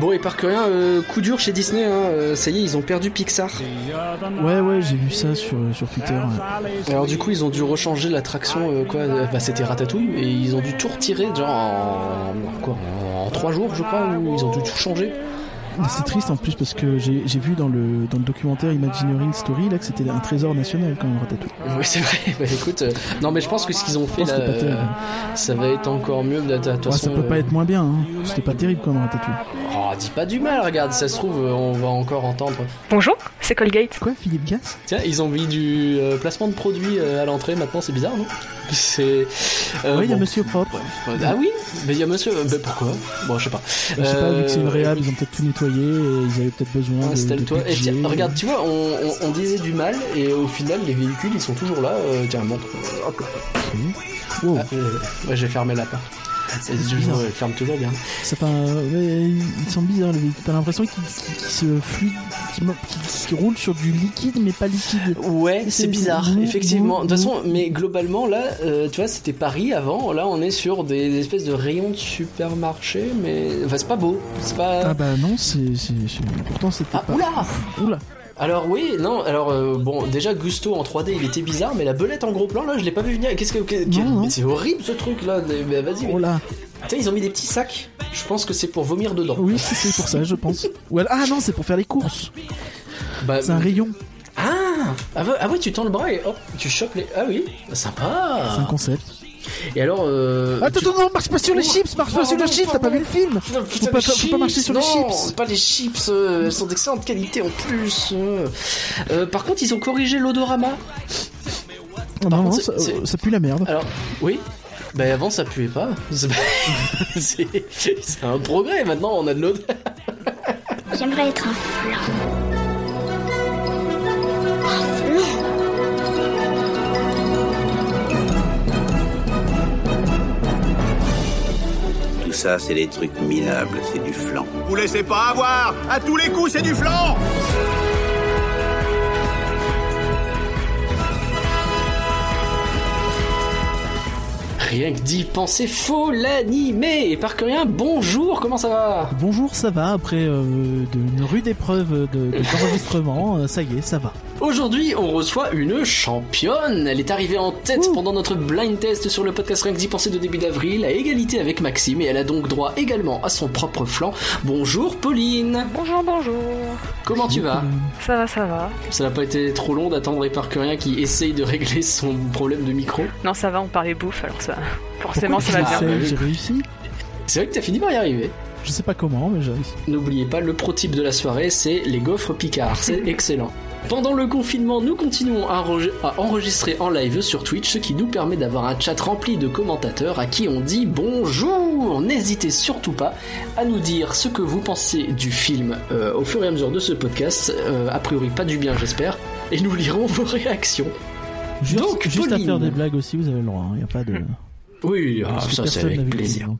Bon, et par que rien, euh, coup dur chez Disney, hein, euh, ça y est, ils ont perdu Pixar. Ouais, ouais, j'ai vu ça sur, sur Twitter. ouais. Alors du coup, ils ont dû rechanger l'attraction, euh, quoi, euh, bah c'était Ratatouille, et ils ont dû tout retirer, genre en, quoi, en trois jours, je crois, où ils ont dû tout changer. C'est triste en plus parce que j'ai vu dans le, dans le documentaire Imagineering Story là que c'était un trésor national quand même Ratatouille. Oui, c'est vrai. Bah écoute, euh, non mais je pense que ce qu'ils ont fait là, que c'était pas euh, terrible. ça va être encore mieux. De Ouais, ça peut pas euh, être moins bien, hein. c'était pas terrible quand même Ratatouille. Oh, dis pas du mal, regarde, ça se trouve, on va encore entendre. Bonjour, c'est Colgate. Quoi, Philippe Gas Tiens, ils ont mis du euh, placement de produits euh, à l'entrée maintenant, c'est bizarre, non? C'est. euh, Ouais, il y a. Monsieur Propre. Ah oui Mais il y a monsieur. euh, bah, pourquoi? Bon, je sais pas. Je sais pas, vu que c'est une réhab, ils ont peut-être tout nettoyé et ils avaient peut-être besoin de, de. Et tiens, regarde, tu vois, on, on- on disait du mal, et au final, les véhicules, ils sont toujours là. euh, tiens, montre. Hop là. Wow, Ah, euh, ouais, j'ai fermé la porte. Elle ferme toujours bien. ça fait un... ouais, ils sont bizarres les véhicules. T'as l'impression qu'ils se fluident, qu'ils qu'ils roulent sur du liquide mais pas liquide. Ouais, C'est bizarre, effectivement. De toute façon, mais globalement, là, euh, tu vois, c'était Paris avant. Là, on est sur des espèces de rayons de supermarché, mais. Enfin, c'est pas beau. C'est pas. Ah bah non, c'est... c'est- c'est- Pourtant c'était Ah, pas... oula Oula Alors oui, non, alors euh, bon, déjà Gusto en 3D il était bizarre, mais la belette en gros plan là je l'ai pas vu venir. Qu'est-ce que, que- que- Non, non. mais c'est horrible ce truc là. Mais vas-y. mais- Oh là Tiens, ils ont mis des petits sacs. Je pense que c'est pour vomir dedans. Oui, c'est c'est pour ça, je pense. Ou alors- Ah non, c'est pour faire les courses. Bah, C'est un rayon, ah, ah, ah ouais, tu tends le bras et hop, tu chopes les. Ah oui, sympa. c'est un concept. Et alors. Euh, Attends, tu- attends, non, marche pas sur les chips, marche pas sur les chips, t'as pas vu le film Putain, putain, pas- les faut pas marcher sur les non, chips. pas les chips, euh, elles sont d'excellente qualité en plus. euh. Euh, par contre, ils ont corrigé l'odorama. Non, non, contre, ça, ça pue la merde. Alors, oui. Bah avant ça puait pas. C'est c'est un progrès maintenant, on a de l'odeur. J'aimerais être un flan. Un flan ça, c'est des trucs minables, c'est du flan. Vous laissez pas avoir À tous les coups, c'est du flanc Rien que d'y penser, faut l'animer. Et par que rien, bonjour, comment ça va? Bonjour, ça va, après euh, de, une rude épreuve de- de- d'enregistrement, euh, ça y est, ça va. Aujourd'hui, on reçoit une championne. Elle est arrivée en tête Ouh. pendant notre blind test sur le podcast Rien que d'y penser de début d'avril, à égalité avec Maxime, et elle a donc droit également à son propre flanc. Bonjour Pauline, Bonjour, bonjour. comment tu vas? Ça va, ça va. Ça n'a pas été trop long d'attendre et par que rien qui essaye de régler son problème de micro. Non, ça va, on parlait bouffe, alors ça. Forcément, ça va bien. J'ai réussi? C'est vrai que t'as fini par y arriver. Je sais pas comment, mais j'ai réussi. N'oubliez pas, le pro type de la soirée, c'est les gaufres Picard. C'est excellent. Pendant le confinement, nous continuons à, enreg- à enregistrer en live sur Twitch, ce qui nous permet d'avoir un chat rempli de commentateurs à qui on dit bonjour. N'hésitez surtout pas à nous dire ce que vous pensez du film euh, au fur et à mesure de ce podcast. Euh, a priori, pas du bien, j'espère. Et nous lirons vos réactions. Juste, Donc, juste à faire des blagues aussi, vous avez le droit. Il y a pas de. Oui, ah, ça c'est avec plaisir.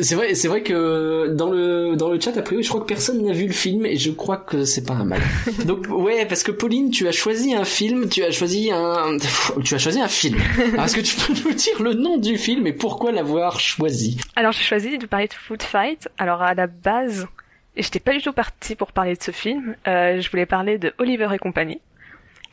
C'est vrai, c'est vrai que dans le dans le chat a priori, je crois que personne n'a vu le film et je crois que c'est pas un mal. Donc ouais, parce que Pauline, tu as choisi un film, tu as choisi un tu as choisi un film. Alors, Est-ce que tu peux nous dire le nom du film et pourquoi l'avoir choisi? Alors, j'ai choisi de parler de Food Fight. Alors, à la base, et j'étais pas du tout partie pour parler de ce film. Euh, je voulais parler de Oliver et compagnie,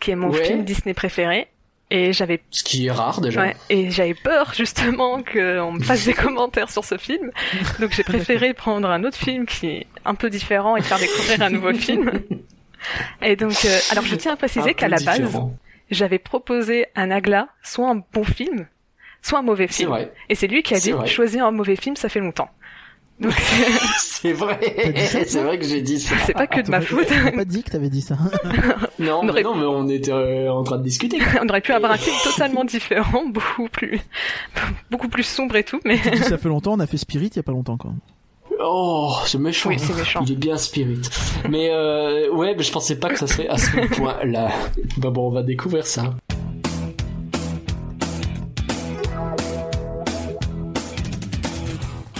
qui est mon Ouais. film Disney préféré. Et j'avais Ce qui est rare déjà. Ouais, et j'avais peur justement qu'on me fasse des commentaires sur ce film. Donc j'ai préféré prendre un autre film qui est un peu différent et faire découvrir un nouveau film. Et donc, euh, alors je tiens à préciser qu'à la base, j'avais proposé à Nagla soit un bon film, soit un mauvais film. vrai. Et c'est lui qui a dit choisir un mauvais film, ça fait longtemps. C'est vrai. C'est vrai que j'ai dit ça. c'est pas que de ma faute. T'as pas dit que t'avais dit ça. Non, On mais aurait- non, mais on était euh, en train de discuter. On aurait pu avoir un film totalement différent, beaucoup plus, beaucoup plus sombre et tout, mais ça fait longtemps, on a fait Spirit il y a pas longtemps quand même. Oh, c'est méchant. Oui, c'est méchant. Il est bien spirit. Mais euh, ouais, mais je pensais pas que ça serait à ce point-là. Bah bon, on va découvrir ça.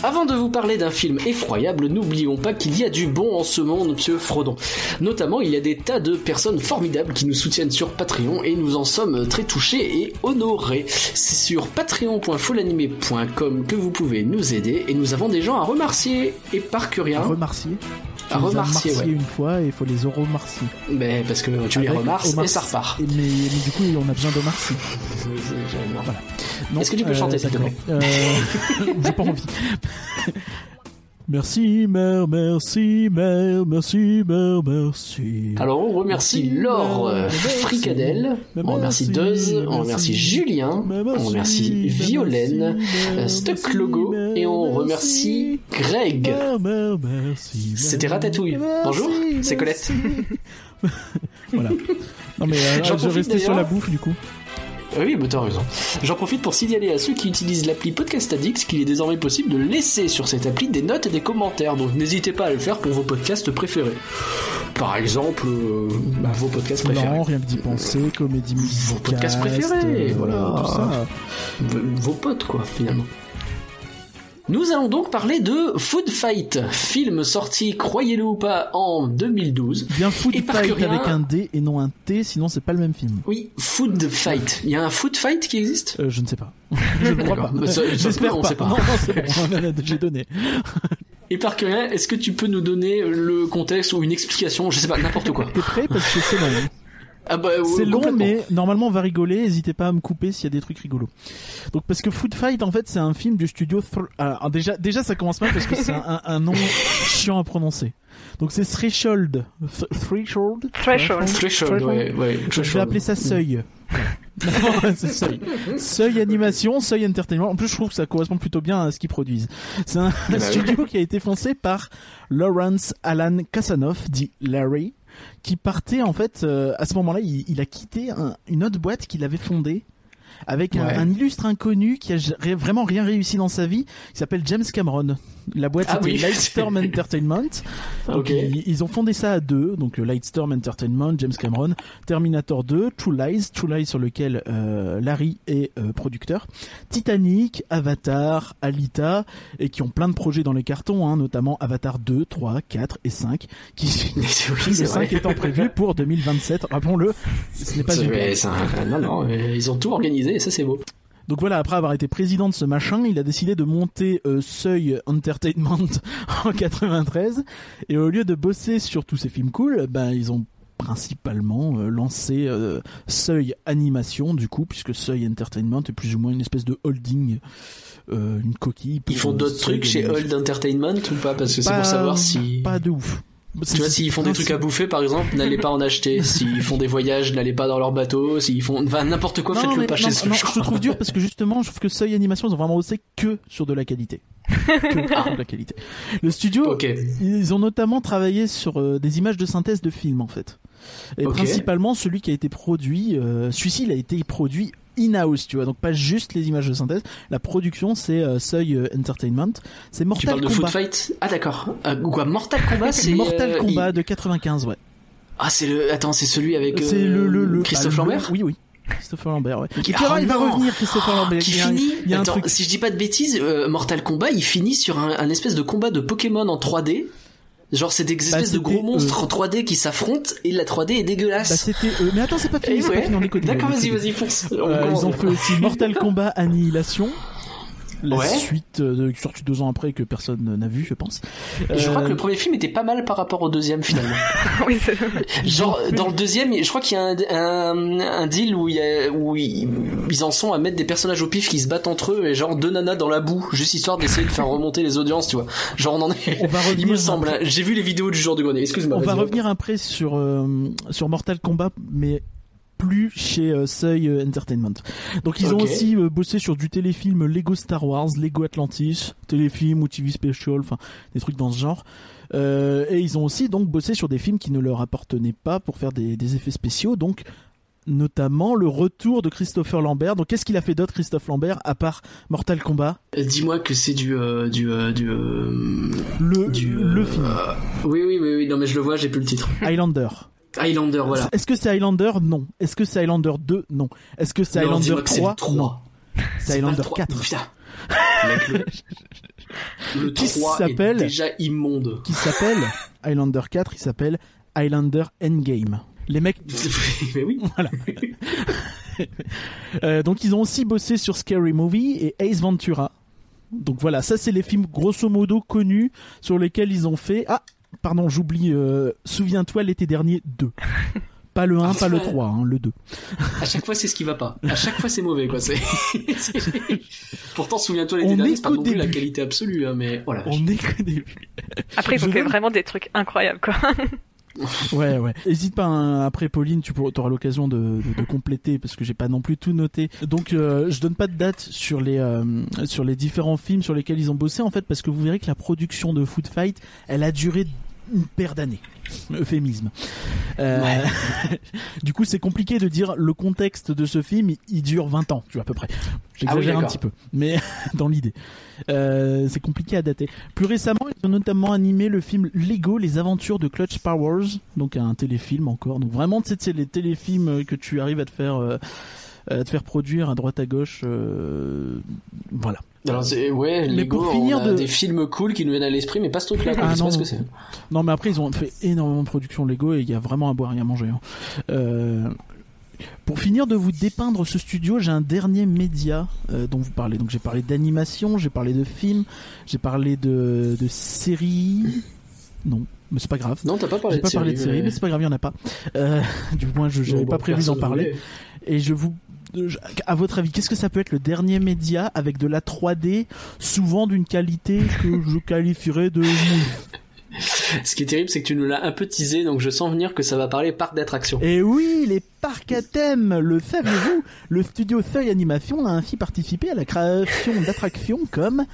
Avant de vous parler d'un film effroyable, n'oublions pas qu'il y a du bon en ce monde, monsieur Frodon. Notamment, il y a des tas de personnes formidables qui nous soutiennent sur Patreon et nous en sommes très touchés et honorés. C'est sur patreon.folanimé.com que vous pouvez nous aider et nous avons des gens à remercier et par que rien. Remercier. À les as remercier, ouais. une fois et il faut les remercier. Ben, parce que tu les Avec Omar- et ça repart. Et Mais, mais du coup, on a besoin de remercier. Non, Est-ce que tu peux chanter, s'il te plaît Euh, J'ai pas envie. Merci, mère, merci, mère, merci, mère, merci. Alors on remercie Merci, Laure euh, merci, Fricadelle, on remercie merci, Deuse, on merci. remercie Julien, on remercie Violaine, euh, Stuck Logo et on remercie Greg. C'était Ratatouille. Bonjour, c'est Colette. voilà. Non mais euh, je restais sur la bouffe du coup. Oui, bah t'as raison. J'en profite pour signaler à ceux qui utilisent l'appli Podcast Addict qu'il est désormais possible de laisser sur cette appli des notes et des commentaires, donc n'hésitez pas à le faire pour vos podcasts préférés. Par exemple, euh, bah, vos podcasts préférés. Non, rien que d'y penser, comédie musicale. Vos podcasts préférés, euh, voilà. Tout ça. Vos potes quoi finalement. Nous allons donc parler de Food Fight, film sorti, croyez-le ou pas, en 2012. Bien food Et par fight rien- avec un D et non un T, sinon c'est pas le même film. Oui, Food Fight. Il y a un Food Fight qui existe? Euh, je ne sais pas. je ne crois pas. J'espère on pas. sait pas. Non, non, c'est bon. J'ai donné. Et par est-ce que tu peux nous donner le contexte ou une explication? Je sais pas, n'importe quoi. T'es prêt? Parce que c'est. Ah bah, ouais, C'est long, mais normalement on va rigoler. N'hésitez pas à me couper s'il y a des trucs rigolos. Donc parce que Food Fight, en fait, c'est un film du studio. Thr- Alors, déjà, déjà ça commence mal parce que c'est un, nom chiant à prononcer. Donc c'est Threshold. Th- Threshold? Threshold. Threshold, ouais, ouais. Je vais appeler ça Seuil. Non, c'est Seuil. Seuil Animation, Seuil Entertainment. En plus, je trouve que ça correspond plutôt bien à ce qu'ils produisent. C'est un oui. studio qui a été foncé par Lawrence Alan Kasanoff, dit Larry, qui partait en fait euh, à ce moment-là, il, a quitté un- une autre boîte qu'il avait fondée avec un, Ouais. un illustre inconnu qui a vraiment rien réussi dans sa vie, qui s'appelle James Cameron. La boîte Ah c'était oui. Lightstorm Entertainment. Ils, ils ont fondé ça à deux, donc euh, Lightstorm Entertainment, James Cameron, Terminator 2, True Lies, True Lies sur lequel euh, Larry est euh, producteur, Titanic, Avatar, Alita, et qui ont plein de projets dans les cartons, hein, notamment Avatar 2, 3, 4 et 5, qui oui, le c'est 5 vrai. étant prévu pour 2027. Rappelons-le, ce n'est pas une un- Non, non, ils ont tout organisé et ça c'est beau. Donc voilà, après avoir été président de ce machin, il a décidé de monter euh, Seuil Entertainment en 93. Et au lieu de bosser sur tous ces films cool, ben ils ont principalement euh, lancé euh, Seuil Animation du coup, puisque Seuil Entertainment est plus ou moins une espèce de holding, une coquille. Ils font d'autres trucs chez. Hold Entertainment ou pas? Parce que c'est pour savoir si. Pas de ouf. Tu vois, s'ils font des trucs à bouffer, par exemple, n'allez pas en acheter. S'ils font des voyages, n'allez pas dans leur bateau. S'ils font, enfin, n'importe quoi, faites-le pas chez eux. je trouve dur parce que justement, je trouve que Seuil Animation, ils ont vraiment bossé que sur de la qualité. Que sur de la qualité. Le studio, ils ont notamment travaillé sur euh, des images de synthèse de films en fait. Et principalement celui qui a été produit, euh, celui-ci il a été produit in-house, tu vois, donc pas juste les images de synthèse. La production c'est euh, Seuil euh, Entertainment. C'est Tu Mortal parles de Food Kombat. Fight Ah d'accord. Euh, quoi? Mortal Kombat, c'est Mortal euh, Kombat il- de 95, ouais. Ah c'est le. Attends, c'est celui avec. C'est le, le, le Christophe bah, le- Lambert? Oui, oui. Christopher Lambert, ouais. Qui- tu Ah il va revenir, Christopher Lambert. Qui Il a finit. il y a un Attends, truc. si je dis pas de bêtises, euh, Mortal Kombat, il finit sur un, un espèce de combat de Pokémon en 3D. Genre c'est des espèces de gros monstres euh, en 3D qui s'affrontent et la 3D est Bah, dégueulasse. c'était. euh, mais attends, c'est pas fini, c'est pas ouais. D'accord, vas-y, vas-y, fonce. On Euh, ils ont fait aussi Mortal Kombat Annihilation. La Ouais. suite euh, de, sortie deux ans après que personne n'a vu, je pense. Je crois Euh, que le premier film était pas mal par rapport au deuxième finalement. oui, c'est Genre dans le deuxième, je crois qu'il y a un, un, un deal où, il y a, où ils, ils en sont à mettre des personnages au pif qui se battent entre eux et genre deux nanas dans la boue, juste histoire d'essayer de faire remonter les audiences, tu vois. Genre on en est. On va Il revenir me semble. après. hein. J'ai vu les vidéos du jour de Grenier. Excuse-moi. On va revenir après sur euh, sur Mortal Kombat, mais plus chez euh, Seuil euh, Entertainment. Donc ils ont aussi euh, bossé sur du téléfilm Lego Star Wars, Lego Atlantis, téléfilm ou TV special, enfin des trucs dans ce genre. Euh, et ils ont aussi donc bossé sur des films qui ne leur appartenaient pas pour faire des, des effets spéciaux, donc notamment le retour de Christopher Lambert. Donc qu'est-ce qu'il a fait d'autre Christophe Lambert à part Mortal Kombat? Dis-moi que c'est du du du Le du le film Oui oui oui oui. Non mais je le vois, j'ai plus le titre. Highlander. Highlander, voilà. Est-ce que c'est Highlander? Non. Est-ce que c'est Highlander 2 Non. Est-ce que c'est Highlander dis-moi que c'est le 3 trois. Non. C'est pas Highlander le trois. 4. Putain. Mec, le, le Qui 3 est s'appelle- déjà immonde. qui s'appelle Highlander 4, il s'appelle Highlander Endgame. Les mecs, Mais oui. euh, donc ils ont aussi bossé sur Scary Movie et Ace Ventura. Donc voilà, ça c'est les films grosso modo connus sur lesquels ils ont fait. Ah, pardon, j'oublie. euh, Souviens-toi l'été dernier 2. Pas le 1, pas le 3, hein, le 2. À chaque fois, c'est ce qui va pas. À chaque fois, c'est mauvais, quoi. C'est. Pourtant, souviens-toi l'été On dernier, est c'est pas non plus la qualité absolue, hein, mais voilà. On est qu'au début. Après, ils ont fait vraiment des trucs incroyables, quoi. Ouais, ouais. Hésite pas, hein, après Pauline, tu pourras- auras l'occasion de compléter parce que j'ai pas non plus tout noté. Donc, euh, je donne pas de date sur les euh, sur les différents films sur lesquels ils ont bossé en fait parce que vous verrez que la production de Food Fight, elle a duré une paire d'années. Euphémisme. Euh, du coup, c'est compliqué de dire le contexte de ce film, il, dure 20 ans, tu vois à peu près. J'exagère Ah oui, un petit peu, mais dans l'idée. Euh, c'est compliqué à dater. Plus récemment, ils ont notamment animé le film Lego, les aventures de Clutch Powers, donc un téléfilm encore. Donc vraiment, tu sais, c'est les téléfilms que tu arrives à te faire, euh, à te faire produire à droite à gauche. euh, voilà. Alors, c'est, ouais, Mais Lego, pour finir on a de- des films cool qui nous viennent à l'esprit, mais pas ce truc-là. Ah non, non. que c'est. Non, mais après, ils ont fait énormément de production Lego et il y a vraiment à boire et à manger. hein. Euh, Pour finir de vous dépeindre ce studio, j'ai un dernier média euh, dont vous parlez. Donc j'ai parlé d'animation, j'ai parlé de films, j'ai parlé de, de séries. Non, mais c'est pas grave. Non, t'as pas parlé J'ai de pas parlé de séries, mais c'est pas grave, il y en a pas. Euh, du moins, je n'avais Bon, pas prévu d'en parler. voulait. Et je vous, à votre avis, qu'est-ce que ça peut être le dernier média avec de la 3D, souvent d'une qualité que je qualifierais de Ce qui est terrible, c'est que tu nous l'as un peu teasé, donc je sens venir que ça va parler parc d'attractions. Et oui, les parcs à thème, le saviez-vous Le studio Feuille Animation a ainsi participé à la création d'attractions comme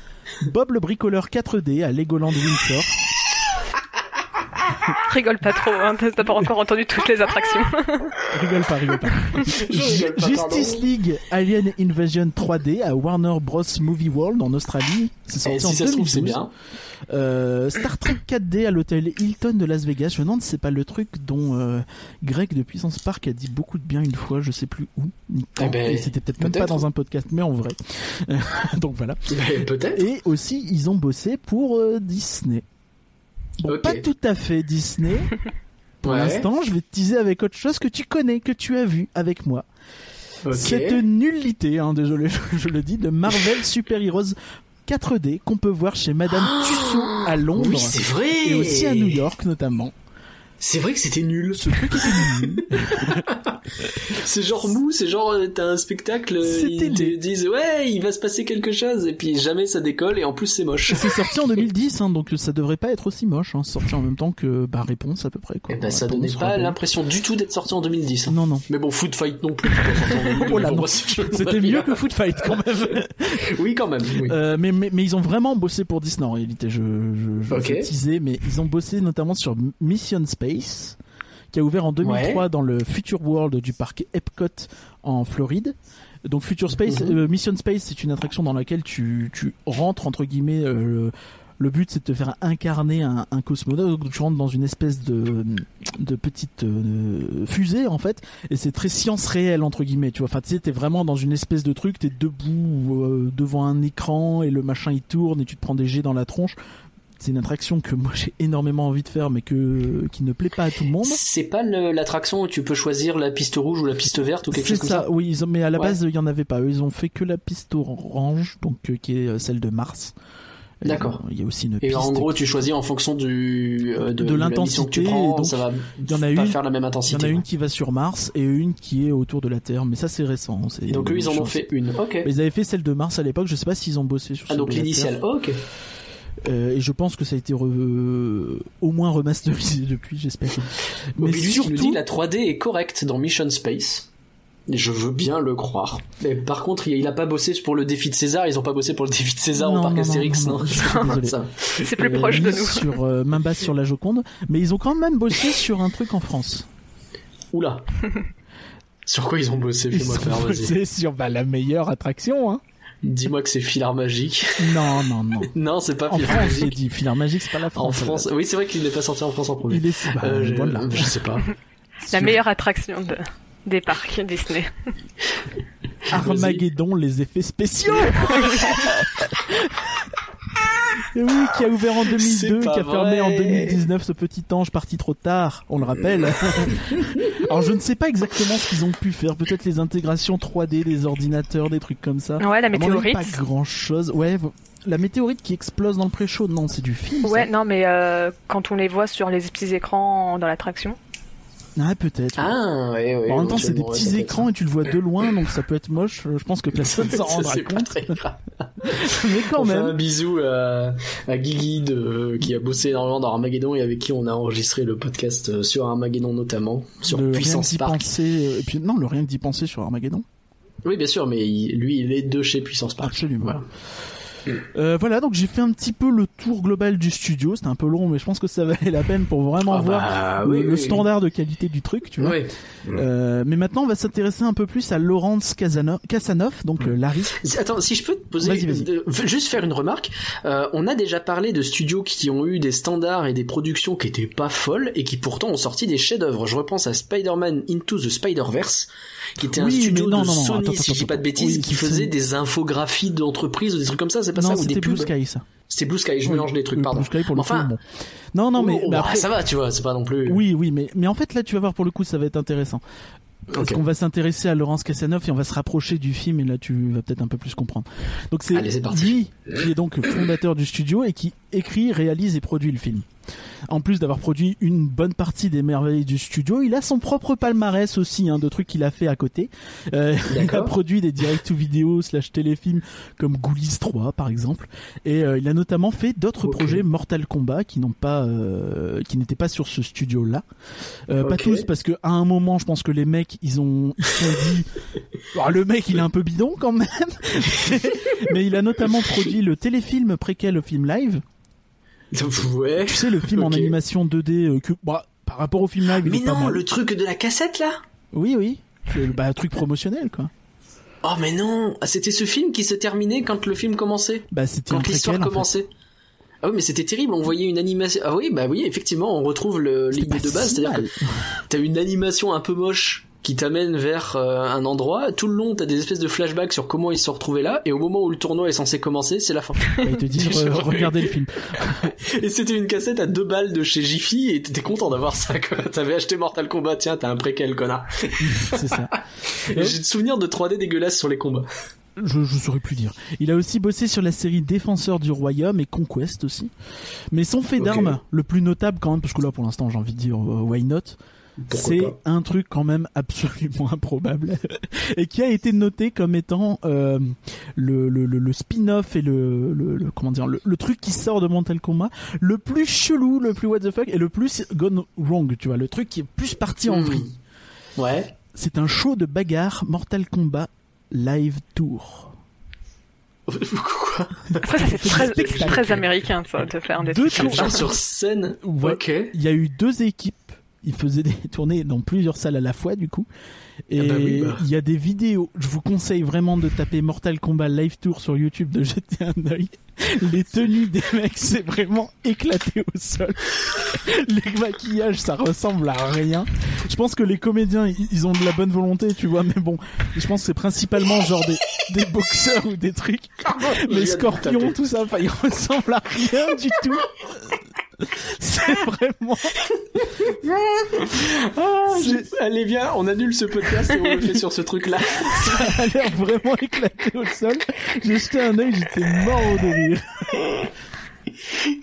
Bob le bricoleur 4D à Legoland Windsor, Rigole pas trop, hein, t'as pas encore entendu toutes les attractions. rigole pas, rigole pas. rigole pas, Justice pardon. League Alien Invasion 3D à Warner Bros Movie World en Australie, c'est Et sorti en ça se trouve, c'est 2012. bien. Euh, Star Trek 4D à l'hôtel Hilton de Las Vegas. Je me demande si c'est pas le truc dont euh, Greg de Puissance Park a dit beaucoup de bien une fois, je sais plus où, ni quand. Eh ben, et c'était peut-être même pas dans un podcast, mais en vrai. Donc voilà. Ben, Peut-être. Et aussi, ils ont bossé pour euh, Disney. Bon, pas tout à fait Disney. Pour Ouais. l'instant, je vais te teaser avec autre chose que tu connais, que tu as vu avec moi. Cette nullité, hein, désolé, je le dis, de Marvel Super Heroes 4D qu'on peut voir chez Madame Tussaud à Londres. Oui, c'est vrai. et aussi à New York notamment. C'est vrai que c'était nul. Ce truc était nul. C'est genre mou, c'est genre euh, t'as un spectacle, ils te disent ouais il va se passer quelque chose et puis jamais ça décolle et en plus c'est moche. C'est sorti en 2010, hein, donc ça devrait pas être aussi moche. Hein, sorti en même temps que bah, Réponse à peu près. Quoi. Et ben ça donnait pas l'impression du tout d'être sorti en 2010. hein. Non, non. Mais bon, Food Fight non plus. c'est pas sorti en 2012, Oh là, pour non. moi, c'est- C'était mieux que Food Fight quand même. Oui, quand même. oui. Euh, mais, mais, mais ils ont vraiment bossé pour Disney en réalité. Je, je, je Ok. vais teaser, mais ils ont bossé notamment sur Mission Space, qui a ouvert en 2003 Ouais. dans le Future World du parc Epcot en Floride. Donc Future Space, Mhm. euh, Mission Space, c'est une attraction dans laquelle tu, tu rentres entre guillemets. euh, le, le but c'est de te faire incarner un, un cosmonaute. Donc tu rentres dans une espèce de, de petite euh, fusée en fait, et c'est très science réelle entre guillemets. Tu vois, enfin tu sais, t'es vraiment dans une espèce de truc, t'es debout euh, devant un écran et le machin il tourne et tu te prends des jets dans la tronche. C'est une attraction que moi j'ai énormément envie de faire, mais que qui ne plaît pas à tout le monde. C'est pas l'attraction où tu peux choisir la piste rouge ou la piste verte ou quelque chose comme ça, ça. oui, ils ont, mais à la Ouais. base il y en avait pas. Ils ont fait que la piste orange, donc euh, qui est euh, celle de Mars. Et, D'accord. euh, Il y a aussi une Et piste. en gros, tu choisis en fonction du euh, de, De que tu l'intensité, prends, et donc, ça va il y en a pas une- faire la même il y en intensité. a une ouais. qui va sur Mars et une qui est autour de la Terre, mais ça c'est récent. Et donc eux, ils en ont fait une. Ok. Mais Ils avaient fait celle de Mars à l'époque. Je sais pas s'ils ont bossé sur. Ah celle donc l'initiale. Oh, ok. Euh, et je pense que ça a été re- euh, au moins remasterisé depuis, j'espère. Mais Mobilus qui nous surtout, dit la 3D est correcte dans Mission Space. Et je veux bien le croire. Mais par contre, il a pas bossé pour le défi de César. Ils ont pas bossé pour le défi de César Non, au parc non, non, Astérix, non, C'est plus euh, proche de nous. Sur euh, main basse sur la Joconde, mais ils ont quand même bossé sur un truc en France. Oula. Sur quoi ils ont bossé? Ils ont bossé sur bah, la meilleure attraction, hein. Dis-moi que c'est Filard Magique. Non, non, non. non, c'est pas En Filard France, j'ai Magique. dit Filard Magique, c'est pas la France. En France, oui, c'est vrai qu'il n'est pas sorti en France en premier. il est bah, Euh, je, loin de là. je sais pas. La meilleure attraction de, des parcs Disney. Armageddon, les effets spéciaux. Et oui, qui a ouvert en C'est 2002, pas qui a fermé en vrai. 2019, ce petit ange parti trop tard, on le rappelle. Alors je ne sais pas exactement ce qu'ils ont pu faire, peut-être les intégrations 3D des ordinateurs, des trucs comme ça. Ouais, la météorite. Pas grand chose. Ouais, la météorite qui explose dans le pré-show, non, c'est du film. ça. Ouais, non, mais euh, quand on les voit sur les petits écrans dans l'attraction. Ah, peut-être. Ah, ouais, ouais. en même temps, c'est des petits écrans et tu le vois de loin, donc ça peut être moche. Je pense que personne s'en rendra C'est pas compte. très grave. Mais quand on fait même. un bisou à, à Guigui de, qui a bossé énormément dans Armageddon et avec qui on a enregistré le podcast euh, sur Armageddon notamment, sur le rien Puissance d'y Park. penser, euh, et puis non, le rien que d'y penser sur Armageddon. Oui, bien sûr, mais il- lui, il est de chez Puissance Park. Absolument. Voilà. Euh, voilà, donc j'ai fait un petit peu le tour global du studio. C'était un peu long, mais je pense que ça valait la peine pour vraiment Ah voir bah, le, oui, le oui, standard de qualité du truc, tu vois. Oui. Euh, mais maintenant, on va s'intéresser un peu plus à Laurence Casano- Kasanoff, donc euh, Larry. Attends, si je peux te poser, juste faire une remarque. Euh, on a déjà parlé de studios qui ont eu des standards et des productions qui étaient pas folles et qui pourtant ont sorti des chefs-d'œuvre. Je repense à Spider-Man Into the Spider-Verse, qui était un Oui, studio mais non, de non, non, Sony, attends, si je dis pas de bêtises, oui, qui c'est- faisait des infographies d'entreprise ou des trucs comme ça. C'est pas non, ça ou des c'était Blue pubs. Sky, ça. C'était Blue Sky. Je mélange les trucs, pardon. Blue Sky pour le Enfin, coup, bon. Non, non, mais, oh, bah, après, ça va, tu vois, c'est pas non plus. oui, oui, mais, mais en fait, là, tu vas voir pour le coup, ça va être intéressant. Parce qu'on va s'intéresser à Laurence Kasanoff et on va se rapprocher du film et là tu vas peut-être un peu plus comprendre. Donc c'est c'est lui qui est donc fondateur du studio et qui écrit, réalise et produit le film. En plus d'avoir produit une bonne partie des merveilles du studio, il a son propre palmarès aussi hein, de trucs qu'il a fait à côté. Euh, il a produit des direct-to-vidéo slash téléfilms comme Ghoulies 3 par exemple. Et euh, il a notamment fait d'autres projets Mortal Kombat qui n'ont pas, euh, qui n'étaient pas sur ce studio-là. Euh, Pas tous parce que à un moment, je pense que les mecs, ils ont, ils se sont dit, Alors, le mec, il est un peu bidon quand même. Mais il a notamment produit le téléfilm préquel au film live. Ouais. Tu sais, le film en animation 2D euh, que, bah, par rapport au film live, il Mais est pas non, mal. le truc de la cassette là? Oui, oui. C'est, Bah, truc promotionnel, quoi. Oh mais non, Ah, c'était ce film qui se terminait quand le film commençait? Bah, c'était quand l'histoire préquel, en fait. commençait. Ah oui, mais c'était terrible. On voyait une animation. Ah oui, bah oui, effectivement, on retrouve le l'idée de base, si c'est-à-dire que t'as une animation un peu moche qui t'amène vers euh, un endroit. Tout le long, t'as des espèces de flashbacks sur comment ils se sont retrouvés là, et au moment où le tournoi est censé commencer, c'est la fin. Et il te dit, J'ai re- revu. regardez le film. et c'était une cassette à deux balles de chez Jiffy, et t'étais content d'avoir ça. quoi. T'avais acheté Mortal Kombat, tiens, t'as un préquel, connard. C'est ça. Et J'ai de souvenirs de 3D dégueulasses sur les combats. Je, je saurais plus dire. Il a aussi bossé sur la série Défenseurs du Royaume et Conquest aussi. Mais son fait d'armes, le plus notable quand même, parce que là pour l'instant j'ai envie de dire euh, why not, c'est un truc quand même absolument improbable et qui a été noté comme étant euh, le, le, le, le spin-off et le, le, le- comment dire le, le truc qui sort de Mortal Kombat le plus chelou, le plus what the fuck et le plus gone wrong, tu vois, le truc qui est plus parti en Hmm. vrille. Ouais. C'est un show de bagarre Mortal Kombat Live Tour. Quoi Après, ça, c'est fait très, américain, ça, de faire des Deux tours. sur scène. Ouais. Ok. Il y a eu deux équipes. Ils faisaient des tournées dans plusieurs salles à la fois, du coup. Et Ah bah oui, bah. il y a des vidéos. Je vous conseille vraiment de taper Mortal Kombat Live Tour sur YouTube, de jeter un œil. Les tenues des mecs, c'est vraiment éclaté au sol. Les maquillages, ça ressemble à rien. Je pense que les comédiens, ils- ont de la bonne volonté, tu vois, mais bon, je pense que c'est principalement genre des, des boxeurs ou des trucs. Viens Les scorpions, tout ça, enfin, ils ressemblent à rien du tout. C'est vraiment. Ah, j'ai- Allez, viens, on annule ce podcast et on le fait sur ce truc-là. Ça a l'air vraiment éclaté au sol. J'ai jeté un œil, j'étais mort de rire.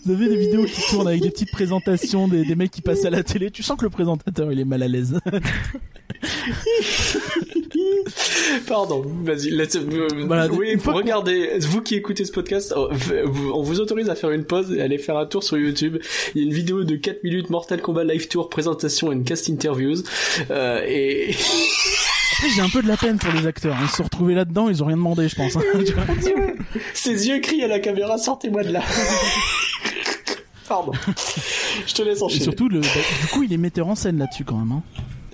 Vous avez des vidéos qui tournent avec des petites présentations, des, des mecs qui passent à la télé. Tu sens que le présentateur il est mal à l'aise. Pardon, vas-y, euh, Voilà, oui, regardez, vous qui écoutez ce podcast, oh, on vous autorise à faire une pause et aller faire un tour sur YouTube. Il y a une vidéo de 4 minutes Mortal Kombat Live Tour, présentation and cast interviews, euh, et Après j'ai un peu de la peine pour les acteurs. Ils se sont retrouvés là-dedans, ils ont rien demandé, je pense. hein. Ses yeux crient à la caméra, sortez-moi de là. Pardon. Je te laisse Et enchaîner. surtout, le, bah, du coup, il est metteur en scène là-dessus quand même. Hein.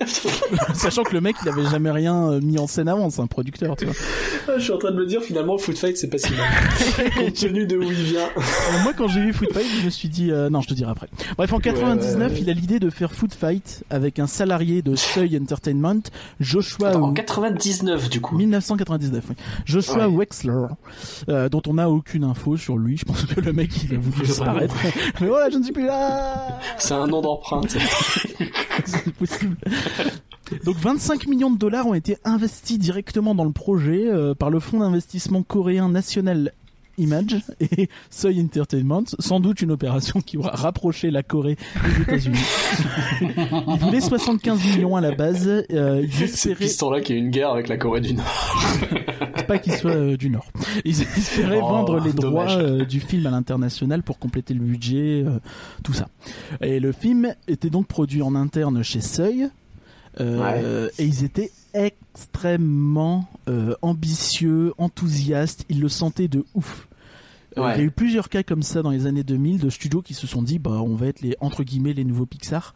Sachant que le mec, il avait jamais rien euh, mis en scène avant, c'est un producteur, tu vois. Ah, je suis en train de me dire finalement Foot Fight c'est pas si mal. Compte tenu de où il vient. Euh, moi, quand j'ai vu Foot Fight, je me suis dit, euh, non, je te dirai après. Bref, en 99, ouais, ouais. il a l'idée de faire Foot Fight avec un salarié de Seuil Entertainment, Joshua Attends, en 99 du coup. 1999. oui. Joshua Ouais. Wexler, euh, dont on n'a aucune info sur lui. Je pense que le mec, il a voulu disparaître. Mais voilà, je ne suis plus là. C'est un nom d'empreinte. C'est possible. Donc 25 millions de dollars ont été investis directement dans le projet euh, par le fonds d'investissement coréen National Image et Seuil Entertainment, sans doute une opération qui aura rapproché la Corée des États-Unis. Ils voulaient 75 millions à la base, euh, ils C'est espéraient piston-là qu'il y a une guerre avec la Corée du Nord. pas qu'ils soient euh, du Nord. Ils espéraient Oh, vendre les droits euh, du film à l'international pour compléter le budget, tout ça. Et le film était donc produit en interne chez Seuil. Euh, Et ils étaient extrêmement euh, ambitieux, enthousiastes. Ils le sentaient de ouf. Euh, Ouais. Il y a eu plusieurs cas comme ça dans les années 2000 de studios qui se sont dit bah on va être les entre guillemets les nouveaux Pixar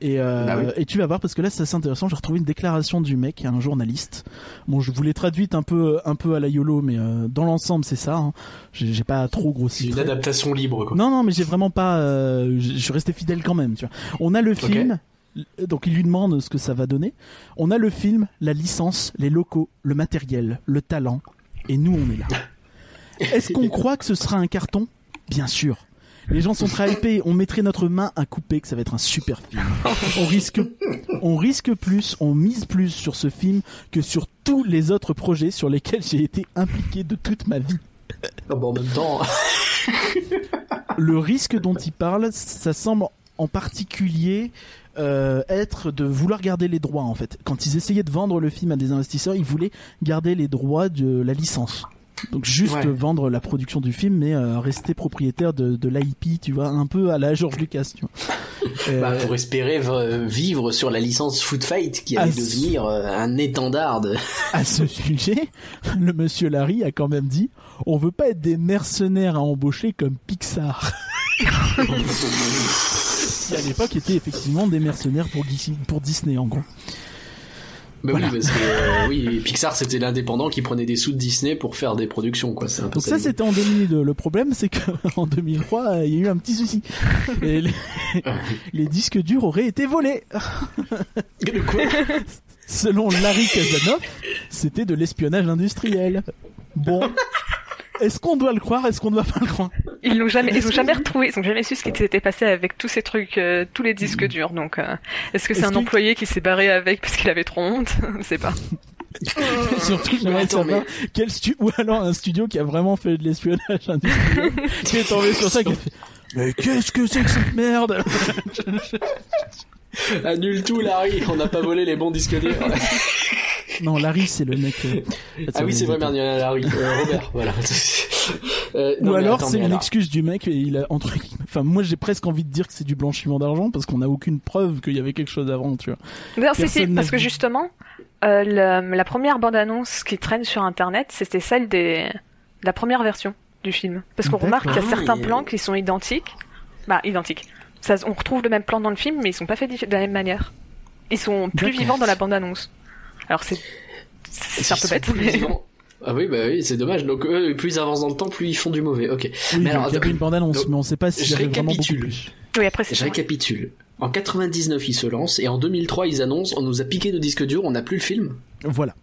et euh, Bah oui. et tu vas voir parce que là c'est assez intéressant j'ai retrouvé une déclaration du mec un journaliste bon je vous l'ai traduite un peu un peu à la YOLO mais euh, dans l'ensemble c'est ça hein. j'ai pas trop C'est grossi une adaptation libre quoi. non non mais j'ai vraiment pas euh, je suis resté fidèle quand même tu vois on a le film donc il lui demande ce que ça va donner on a le film la licence les locaux le matériel le talent et nous on est là est-ce qu'on croit que ce sera un carton? Bien sûr. Les gens sont très hypés, on mettrait notre main à couper que ça va être un super film. On risque, on risque plus, on mise plus sur ce film que sur tous les autres projets sur lesquels j'ai été impliqué de toute ma vie. Ah bon, en même temps, Le risque dont il parle, ça semble en particulier euh, être de vouloir garder les droits en fait. Quand ils essayaient de vendre le film à des investisseurs, ils voulaient garder les droits de la licence. Donc juste Ouais. vendre la production du film, mais euh, rester propriétaire de, de l'IP, tu vois, un peu à la George Lucas, tu vois. Euh, bah, pour espérer vivre sur la licence Foot Fight qui Ah, allait devenir euh, un étendard de... à ce sujet, le monsieur Larry a quand même dit, on veut pas être des mercenaires à embaucher comme Pixar. Qui à l'époque étaient effectivement des mercenaires pour, pour Disney en gros. Voilà. oui, parce que euh, oui, Pixar c'était l'indépendant qui prenait des sous de Disney pour faire des productions quoi. C'est un peu Donc ça c'était en 2002. Le problème c'est qu'en 2003 euh, il y a eu un petit souci. Et les, les disques durs auraient été volés. De quoi? Selon Larry Kazanoff, c'était de l'espionnage industriel. Bon. Est-ce qu'on doit le croire Est-ce qu'on ne doit pas le croire Ils l'ont jamais, ils ont jamais retrouvé, ils ont jamais su ce qui s'était passé avec tous ces trucs, euh, tous les disques durs. Donc, euh, est-ce que c'est Est-ce un employé qui s'est barré avec parce qu'il avait trop honte Je sais pas. Surtout, j'aimerais savoir mais- quel stu ou alors un studio qui a vraiment fait de l'espionnage industriel, qui est tombé sur ça, qui a fait mais qu'est-ce que c'est que cette merde Annule tout Larry, on n'a pas volé les bons disques durs. Non, Larry, c'est le mec. euh, ah oui c'est vrai merde, il y en a Larry, Euh, Robert, voilà. Euh, Ou non, alors c'est une alors- excuse du mec et il a entre enfin moi j'ai presque envie de dire que c'est du blanchiment d'argent parce qu'on n'a aucune preuve qu'il y avait quelque chose avant tu vois. D'ailleurs, si, si, parce que justement, euh, le- la première bande-annonce qui traîne sur Internet, c'était celle des, de la première version du film. Parce qu'on remarque qu'il y a Ah, certains et- plans qui sont identiques. Bah, identiques. Ça, on retrouve le même plan dans le film, mais ils sont pas faits de la même manière. Ils sont plus vivants dans la bande-annonce. Alors c'est, c'est un peu bête, mais... Ah oui bah oui c'est dommage. Donc eux plus ils avancent dans le temps plus ils font du mauvais. Ok. Oui, Mais alors, il y une bande annonce donc, mais on sait pas s'il y je avait vraiment beaucoup récapitule. plus. Oui, après c'est Je récapitule. En 99 ils se lancent et en 2003 ils annoncent on nous a piqué de disques durs on n'a plus le film. Voilà.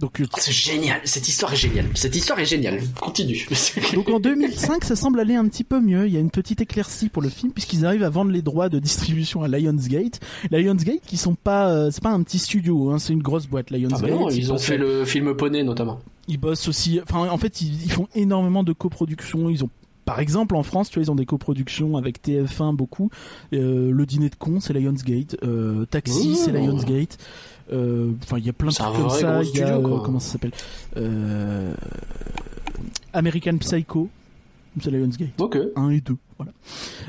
Donc euh, Oh, c'est génial cette histoire est géniale. Cette histoire est géniale. Continue. donc en 2005 ça semble aller un petit peu mieux, il y a une petite éclaircie pour le film puisqu'ils arrivent à vendre les droits de distribution à Lionsgate. Lionsgate qui sont pas euh, c'est pas un petit studio hein, c'est une grosse boîte Ah Lionsgate. bah non, ils ont fait le film Poney notamment. Ils bossent aussi. Enfin, en fait, ils, ils font énormément de coproductions. Ils ont, par exemple, en France, tu vois, ils ont des coproductions avec TF1 beaucoup. Euh, le dîner de con, c'est Lionsgate. Euh, Taxi, Ouh. c'est Lionsgate. Euh, Enfin, il y a plein de trucs comme ça. Il y a euh, quoi. comment ça s'appelle? Euh, American Psycho. C'est Lionsgate. Ok. 1 et 2. Voilà.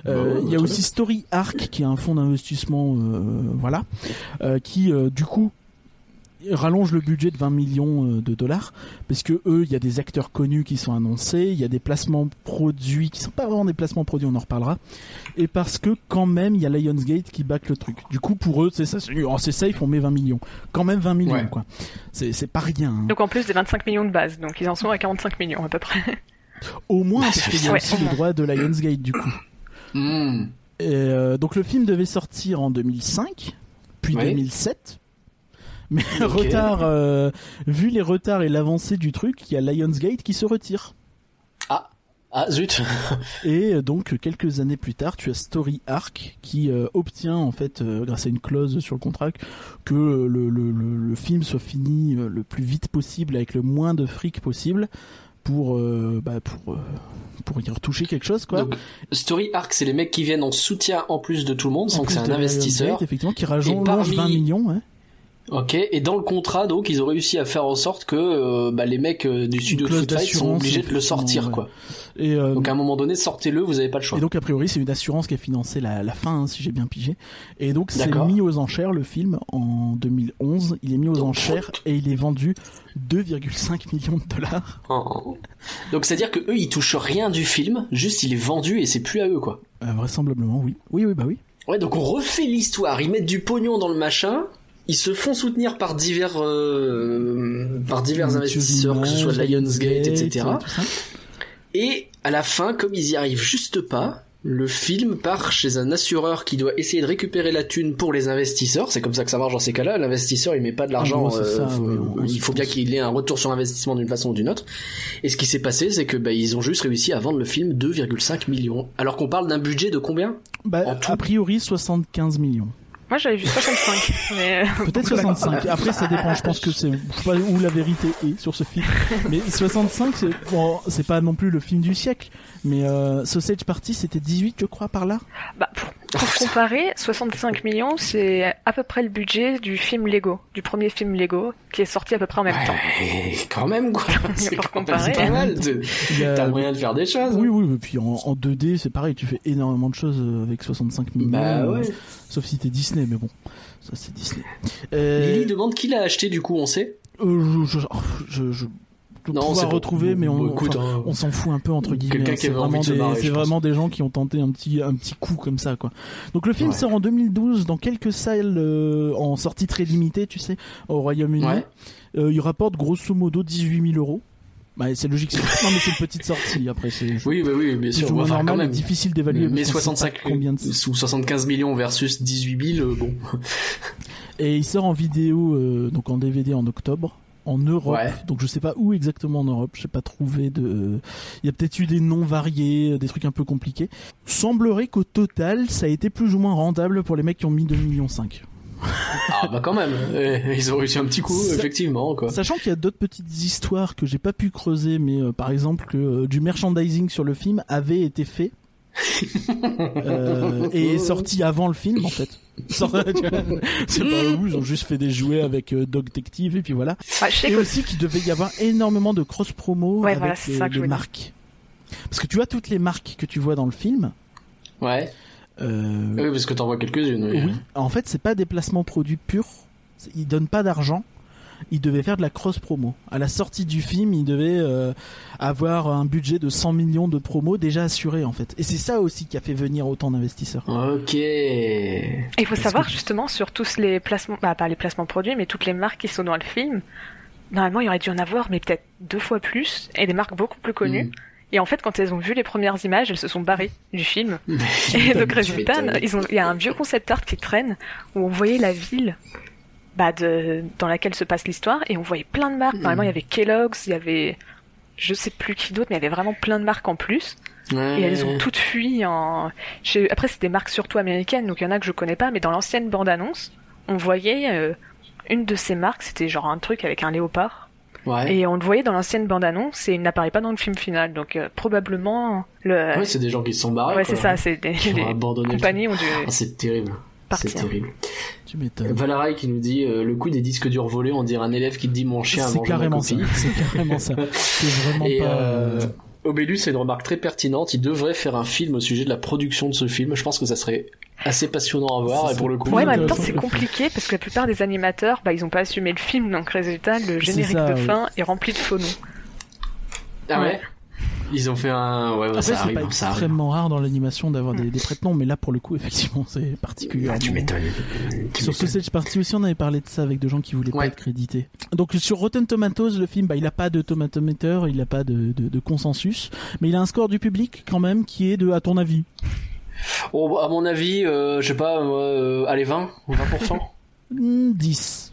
Bah Euh, ouais, il y a aussi Story Arc qui est un fonds d'investissement, euh, voilà, euh, qui du coup ils rallongent le budget de 20 millions euh, de dollars parce que eux, il y a des acteurs connus qui sont annoncés, il y a des placements produits qui sont pas vraiment des placements produits, on en reparlera, et parce que quand même il y a Lionsgate qui back le truc. Du coup, pour eux, c'est ça, c'est oh, safe, on met 20 millions. Quand même 20 millions, Ouais. quoi. C'est c'est pas rien. hein. Donc en plus des 25 millions de base, donc ils en sont à 45 millions à peu près. Au moins parce qu'il y a Ouais, aussi moins. droits de Lionsgate du coup. Hmm. Et, euh, donc le film devait sortir en 2005, puis Oui. 2007. Mais retard, euh, vu les retards et l'avancée du truc, il y a Lionsgate qui se retire. Ah zut. Et euh, donc quelques années plus tard, tu as Story Arc qui euh, obtient en fait, euh, grâce à une clause sur le contrat, que le, le, le, le film soit fini le plus vite possible avec le moins de fric possible pour euh, bah, pour euh, pour y retoucher quelque chose quoi. Donc Story Arc, c'est les mecs qui viennent en soutien en plus de tout le monde, En plus c'est un investisseur. Effectivement qui rajoute parmi- 20 millions. Ouais. Ok, et dans le contrat, donc, ils ont réussi à faire en sorte que euh, bah, les mecs euh, du studio de Fight sont obligés de le sortir, ouais. quoi. Et, euh, Donc à un moment donné, sortez-le, vous avez pas le choix. et donc a priori c'est une assurance qui a financé la, la fin, hein, si j'ai bien pigé. Et donc c'est mis aux enchères le film en 2011. Il est mis aux Donc, enchères et il est vendu 2,5 millions de dollars. Oh. Donc c'est-à-dire que eux, ils touchent rien du film, juste il est vendu et c'est plus à eux, quoi. Euh, vraisemblablement oui. Oui oui bah oui. Ouais, donc on refait l'histoire, ils mettent du pognon dans le machin, ils se font soutenir par divers, euh, par divers Mathieu investisseurs, que ce soit Lionsgate, etc. euh. Et à la fin, comme ils y arrivent juste pas, le film part chez un assureur qui doit essayer de récupérer la thune pour les investisseurs. C'est comme ça que ça marche dans ces cas-là. L'investisseur, il met pas de l'argent. On- on il faut bien qu'il ait un retour sur investissement d'une façon ou d'une autre. Et ce qui s'est passé, c'est que bah, ils ont juste réussi à vendre le film 2,5 millions. Alors qu'on parle d'un budget de combien? Bah, En tout. a priori 75 millions. Moi j'avais vu 65, mais euh, Peut-être 65. Après, ça dépend. Je pense que c'est, je sais pas où la vérité est sur ce film. Mais 65, c'est, bon, c'est pas non plus le film du siècle. Mais euh, Sausage Party, c'était 18, je crois, par là? bah, pour, pour comparer, 65 millions c'est à peu près le budget du film Lego, du premier film Lego qui est sorti à peu près en même temps. Ouais, quand même quoi. C'est pas mal. T'as moyen de faire des choses. Oui, oui, et puis en, en 2D, c'est pareil, tu fais énormément de choses euh, avec 65 millions. Bah euh, ouais. Sauf si t'es Disney, mais bon, ça c'est Disney. Euh, Lily demande qui l'a acheté du coup, on sait. euh, je, je, je, je dois Non, pouvoir retrouver, mais on, enfin, hein. on s'en fout un peu entre guillemets. C'est vraiment, de des, vraiment gens qui ont tenté un petit, un petit coup comme ça, quoi. Donc le film Ouais. sort en 2012 dans quelques salles euh, en sortie très limitée, tu sais, au Royaume-Uni. Ouais. Euh, il rapporte grosso modo 18 000 euros. Bah, c'est logique. c'est- Non, mais c'est une petite sortie. Après, c'est Oui, bah oui, bien sûr. Enfin, quand même. difficile d'évaluer. Mais parce qu'on sait 65 pas combien de... sous 75 millions versus 18 000, euh, bon. Et il sort en vidéo, euh, donc en DVD en octobre, en Europe. Ouais. Donc je sais pas où exactement en Europe. Je sais pas trouvé de. Il y a peut-être eu des noms variés, des trucs un peu compliqués. Semblerait qu'au total, ça a été plus ou moins rentable pour les mecs qui ont mis 2 millions 5. Ah bah quand même. Eh, Ils ont réussi un petit coup, effectivement, quoi. Sachant qu'il y a d'autres petites histoires que j'ai pas pu creuser, mais euh, par exemple que euh, du merchandising sur le film avait été fait. Euh, et est sorti avant le film en fait. C'est pas où, ils ont juste fait des jouets avec euh, Dog Detective et puis voilà. Je sais Et que aussi qu'il devait y avoir énormément de cross promo Ouais, avec voilà, les, marques. Parce que tu vois toutes les marques que tu vois dans le film. Ouais. euh, Oui, parce que t'en vois quelques-unes. Oui. oui. En fait, c'est pas des placements produits purs. Ils donnent pas d'argent. Ils devaient faire de la cross promo. À la sortie du film, ils devaient euh, avoir un budget de 100 millions de promos déjà assuré en fait. Et c'est ça aussi qui a fait venir autant d'investisseurs. Ok. Et il faut Parce savoir que- justement sur tous les placements, bah pas les placements produits, mais toutes les marques qui sont dans le film. Normalement, il y aurait dû en avoir, mais peut-être deux fois plus, et des marques beaucoup plus connues. Mm. Et en fait, quand elles ont vu les premières images, elles se sont barrées du film. Et donc résultat, m'étonnes. ils ont, il y a un vieux concept art qui traîne où on voyait la ville, bah de, dans laquelle se passe l'histoire, et on voyait plein de marques. Normalement, il y avait Kellogg's, il y avait, je sais plus qui d'autre, mais il y avait vraiment plein de marques en plus. Ouais. Et elles ont toutes fui en. Après, c'est des marques surtout américaines, donc il y en a que je connais pas, mais dans l'ancienne bande-annonce, on voyait euh, une de ces marques, c'était genre un truc avec un léopard, Ouais. et on le voyait dans l'ancienne bande-annonce, et il n'apparaît pas dans le film final, donc euh, probablement le. Ouais, c'est des gens qui se sont barrés. Ouais, c'est ça, c'est des, compagnies ont dû Ah, c'est terrible. C'est terrible. Tu m'étonnes. Valarai qui nous dit euh, le coup des disques durs volés, on dirait un élève qui dit mon chien a C'est mangé ma carrément ça. copie. C'est carrément ça. C'est vraiment Et, pas. euh, Obélus, c'est une remarque très pertinente. Il devrait faire un film au sujet de la production de ce film. Je pense que ça serait assez passionnant à voir. Et pour le coup, Ouais, mais en même temps, c'est compliqué parce que la plupart des animateurs, bah, ils ont pas assumé le film, donc résultat, le générique ça, de oui. fin est rempli de faux noms. ah ouais. Ouais. Ils ont fait un. Ouais, Après, ça c'est arrive. pas ça arrive. extrêmement rare dans l'animation d'avoir des, des prête-noms, mais là, pour le coup, effectivement, c'est particulièrement. Ah, tu m'étonnes. Sur. Sausage Party aussi, on avait parlé de ça avec des gens qui voulaient Ouais. pas être crédités. Donc sur Rotten Tomatoes, le film, bah, il a pas de tomatometer, il a pas de, de, de consensus, mais il a un score du public quand même qui est de, à ton avis, Oh, à mon avis, euh, je sais pas, euh, allez 20 ou 20%. hmm, 10.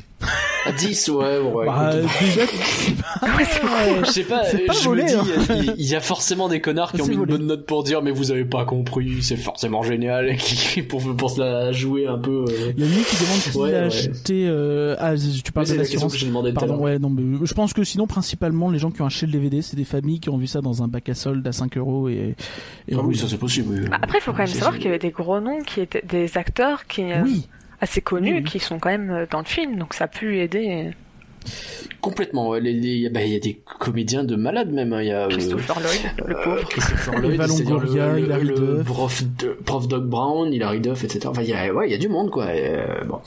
À 10, ouais, ouais. bah, déjà, pas... Je sais pas, C'est pas je volé, me dis, hein. il- il y a forcément des connards qui ont mis une bonne note pour dire, mais vous avez pas compris, c'est forcément génial, et qui, pour, pour se la jouer un peu. euh, Il y a lui qui demande qui Ouais, a ouais. acheté... Euh... Ah, tu parles c'est de la l'assurance. Pardon, l'heure. ouais, non, mais je pense que sinon, principalement, les gens qui ont acheté le DVD, c'est des familles qui ont vu ça dans un bac à solde à 5 euros et, et Ah oui, ça c'est possible. oui. Bah, après, il faut quand même savoir qu'il y avait des gros noms qui étaient des acteurs qui euh, Oui, assez connus, qui sont quand même euh, dans le film, donc ça a pu aider Complètement, ouais. Bah, Il y a des comédiens de malades même. hein. Il y a euh, Christopher Lloyd, le euh, pauvre. Christopher Lloyd, le, Hilary le, le Duff. prof, de- prof Doc Brown, Hilary Duff, etc. Enfin, il y a, ouais, il y a du monde, quoi. Et, euh, bon.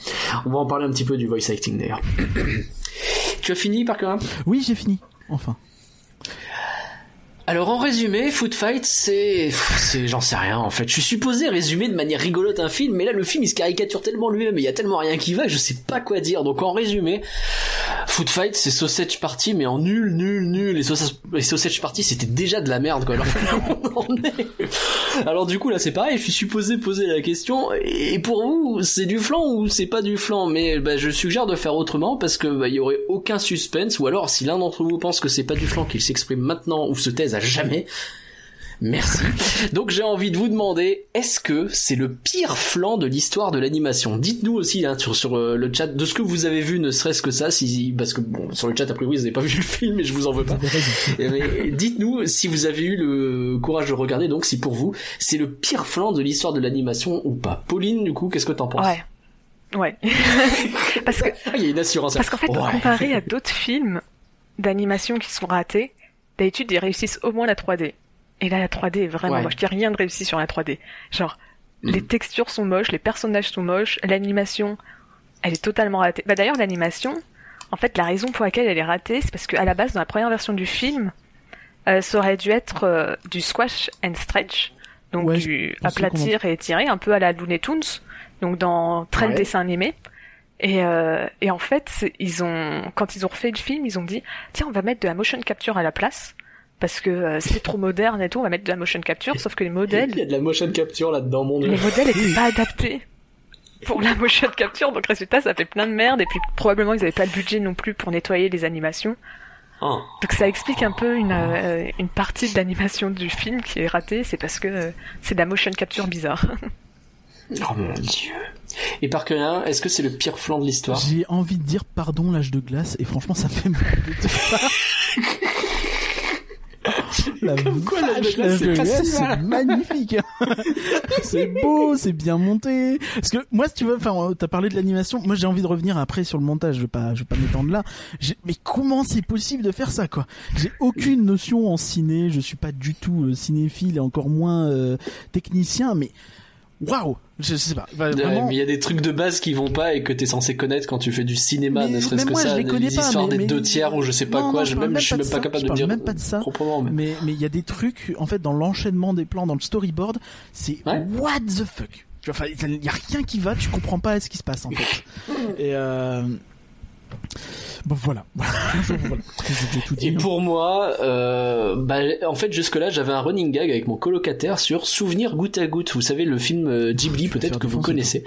On va en parler un petit peu du voice acting d'ailleurs. tu as fini, par contre oui, j'ai fini. Enfin. Alors en résumé, Foot Fight, c'est, c'est, j'en sais rien en fait. Je suis supposé résumer de manière rigolote un film, mais là le film il se caricature tellement lui-même, il y a tellement rien qui va, je sais pas quoi dire. Donc en résumé, Foot Fight, c'est Sausage Party, mais en nul, nul, nul. Et Sausage, Party, c'était déjà de la merde quoi. Alors du coup là c'est pareil, je suis supposé poser la question. Et pour vous, c'est du flan ou c'est pas du flan Mais bah, je suggère de faire autrement parce que bah, il y aurait aucun suspense. Ou alors si l'un d'entre vous pense que c'est pas du flan, qu'il s'exprime maintenant ou se taise jamais. Merci. Donc j'ai envie de vous demander, est-ce que c'est le pire flan de l'histoire de l'animation? Dites-nous aussi hein, sur, sur euh, le chat de ce que vous avez vu, ne serait-ce que ça, si, parce que bon, sur le chat a priori vous n'avez pas vu le film et je vous en veux pas. Mais dites-nous si vous avez eu le courage de regarder, donc si pour vous c'est le pire flan de l'histoire de l'animation ou pas. Pauline, du coup, qu'est-ce que t'en penses? Ouais. Ouais. parce que, Ah, il y a une assurance. parce qu'en fait, Ouais. comparé à d'autres films d'animation qui sont ratés, d'habitude, ils réussissent au moins la 3D. Et là, la 3D est vraiment Ouais. moche. Il n'y a rien de réussi sur la 3D. Genre, Mhm. les textures sont moches, les personnages sont moches, l'animation, elle est totalement ratée. Bah, d'ailleurs, l'animation, en fait, la raison pour laquelle elle est ratée, c'est parce qu'à la base, dans la première version du film, euh, ça aurait dû être euh, du squash and stretch. Donc, Ouais, du aplatir et étirer, un peu à la Looney Tunes. Donc, dans très Ouais. dessin animé. Et, euh, et en fait, ils ont, quand ils ont refait le film, ils ont dit, tiens, on va mettre de la motion capture à la place. Parce que euh, c'est trop moderne et tout, on va mettre de la motion capture, sauf que les Il y modèles, a de la motion capture là-dedans, mon dieu. les modèles étaient pas adaptés pour la motion capture, donc résultat, ça fait plein de merde, et puis probablement ils avaient pas le budget non plus pour nettoyer les animations. Ah. Donc ça explique un peu une, euh, une partie de l'animation du film qui est ratée, c'est parce que euh, c'est de la motion capture bizarre. Oh mon dieu. Et par cœur, est-ce que c'est le pire flan de l'histoire? J'ai envie de dire pardon l'âge de glace et franchement ça fait mal de dire ça. La quoi, l'âge de glace, l'âge c'est glace, si c'est magnifique. beau, c'est bien monté. Parce que moi, si tu veux, enfin, t'as parlé de l'animation. Moi, j'ai envie de revenir après sur le montage. Je vais pas, je vais pas m'étendre là. Mais comment c'est possible de faire ça, quoi? J'ai aucune notion en ciné. Je suis pas du tout euh, cinéphile et encore moins euh, technicien. Mais waouh, je, sais pas. Vraiment, mais il y a des trucs de base qui vont pas et que t'es censé connaître quand tu fais du cinéma, Mais ne serait-ce que moi, ça, je les connais pas, histoires mais- des mais- deux tiers ou je sais pas Non, quoi, non, je, je parle même, même je suis même pas ça, capable je de dire même pas de ça. Mais... Il y a des trucs en fait dans l'enchaînement des plans, dans le storyboard, c'est Ouais. what the fuck. Enfin, il y a rien qui va, tu comprends pas ce qui se passe en fait. Et euh... bon voilà. voilà. Voilà. J'ai tout dit. Et hein. pour moi, euh, bah, en fait, jusque-là, j'avais un running gag avec mon colocataire sur Souvenir goutte à goutte. Vous savez, le film euh, Ghibli, Je vais peut-être que vous connaissez.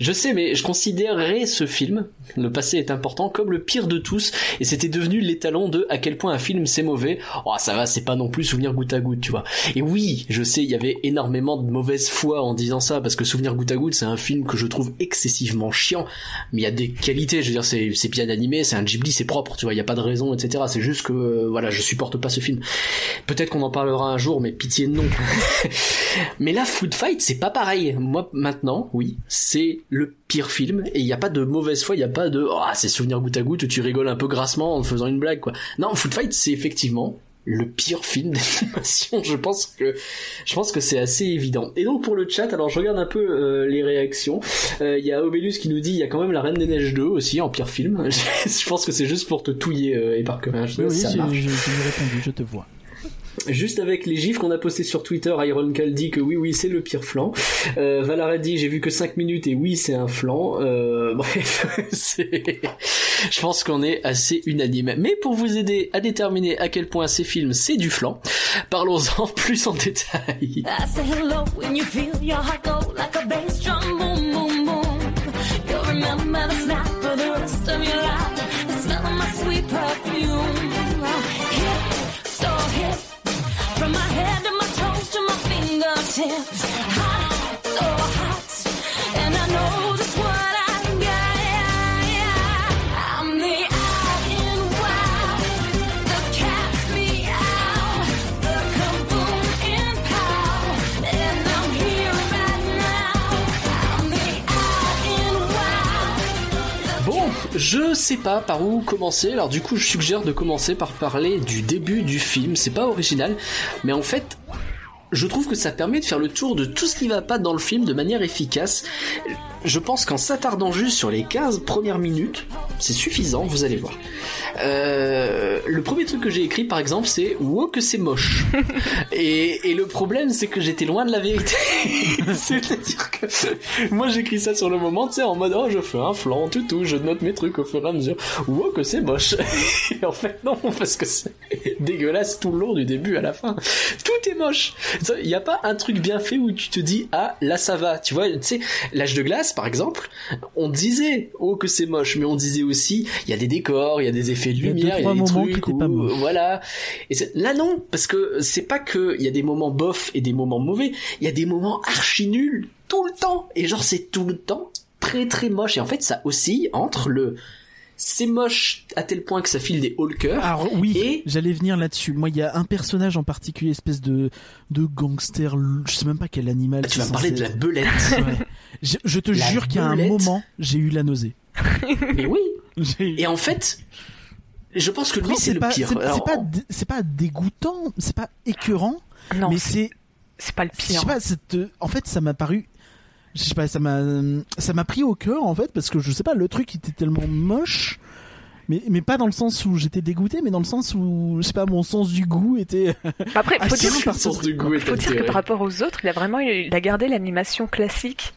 Je sais, mais je considérais ce film, le passé est important, comme le pire de tous, et c'était devenu l'étalon de à quel point un film c'est mauvais. Oh, ça va, c'est pas non plus Souvenir goutte à goutte, tu vois. Et oui, je sais, il y avait énormément de mauvaise foi en disant ça, parce que Souvenir goutte à goutte, c'est un film que je trouve excessivement chiant, mais il y a des qualités, je veux dire, c'est, c'est bien animé, c'est un Ghibli, c'est propre, tu vois, il y a pas de raison, etc. C'est juste que, euh, voilà, je supporte pas ce film. Peut-être qu'on en parlera un jour, mais pitié non. mais là, Food Fight, c'est pas pareil. Moi, maintenant, oui, c'est le pire film, et il y a pas de mauvaise foi, il y a pas de, oh, c'est souvenir goutte à goutte, tu rigoles un peu grassement en faisant une blague, quoi. Non, Food Fight, c'est effectivement le pire film d'animation. Je pense que je pense que c'est assez évident. Et donc pour le chat, alors je regarde un peu euh, les réactions. Euh, Il y a Obélus qui nous dit il y a quand même La Reine des Neiges 2 aussi en pire film. je pense que c'est juste pour te touiller euh, et par que Oui, oui, ça j'ai marche. j'ai- j'ai répondu, je te vois. Juste avec les gifs qu'on a postés sur Twitter, Iron Cal dit que oui, oui, c'est le pire flanc. Euh, dit j'ai vu que 5 minutes et oui, c'est un flanc. Euh, bref, je pense qu'on est assez unanime. Mais pour vous aider à déterminer à quel point ces films c'est du flanc, parlons-en plus en détail. Say hello when you feel your heart go like a je sais pas par où commencer, alors du coup je suggère de commencer par parler du début du film, c'est pas original, mais en fait je trouve que ça permet de faire le tour de tout ce qui va pas dans le film de manière efficace. Je pense qu'en s'attardant juste sur les 15 premières minutes, c'est suffisant, vous allez voir. Euh, le premier truc que j'ai écrit par exemple c'est wow que c'est moche! Et, et le problème c'est que j'étais loin de la vérité. C'est à dire que moi j'écris ça sur le moment tu sais en mode oh je fais un flanc tout tout je note mes trucs au fur et à mesure wow que c'est moche! Et en fait non parce que c'est dégueulasse tout le long du début à la fin. Tout est moche il n'y a pas un truc bien fait où tu te dis ah là ça va. Tu vois tu sais l'âge de glace par exemple on disait oh que c'est moche mais on disait aussi il y a des décors il y a des effets de Il y a deux, lumière il y a des trucs pas où- voilà. Et là non parce que c'est pas que il y a des moments bof et des moments mauvais. Il y a des moments archi nuls tout le temps. Et genre c'est tout le temps très très moche. Et en fait ça oscille entre le c'est moche à tel point que ça file des hauts le cœur Alors oui, Et- j'allais venir là-dessus. Moi, il y a un personnage en particulier, espèce de de gangster. Je sais même pas quel animal. Ah, tu vas parler de la belette Ouais. Je, je te La jure qu'à un belette. moment, j'ai eu la nausée. mais oui et en fait je pense que lui Non, c'est le pas, pire c'est- Alors, pas, dé- c'est pas dégoûtant, c'est pas écœurant, Non, mais c'est c'est, c'est pas le je pire. sais pas, cette, en fait, ça m'a paru, je sais pas, ça m'a, ça m'a pris au cœur en fait parce que je sais pas, le truc était tellement moche. Mais, mais pas dans le sens où j'étais dégoûté, mais dans le sens où, je sais pas, mon sens du goût était... Après, faut dire, par le sens du goût est faut dire que par rapport aux autres, il a vraiment, il a gardé l'animation classique,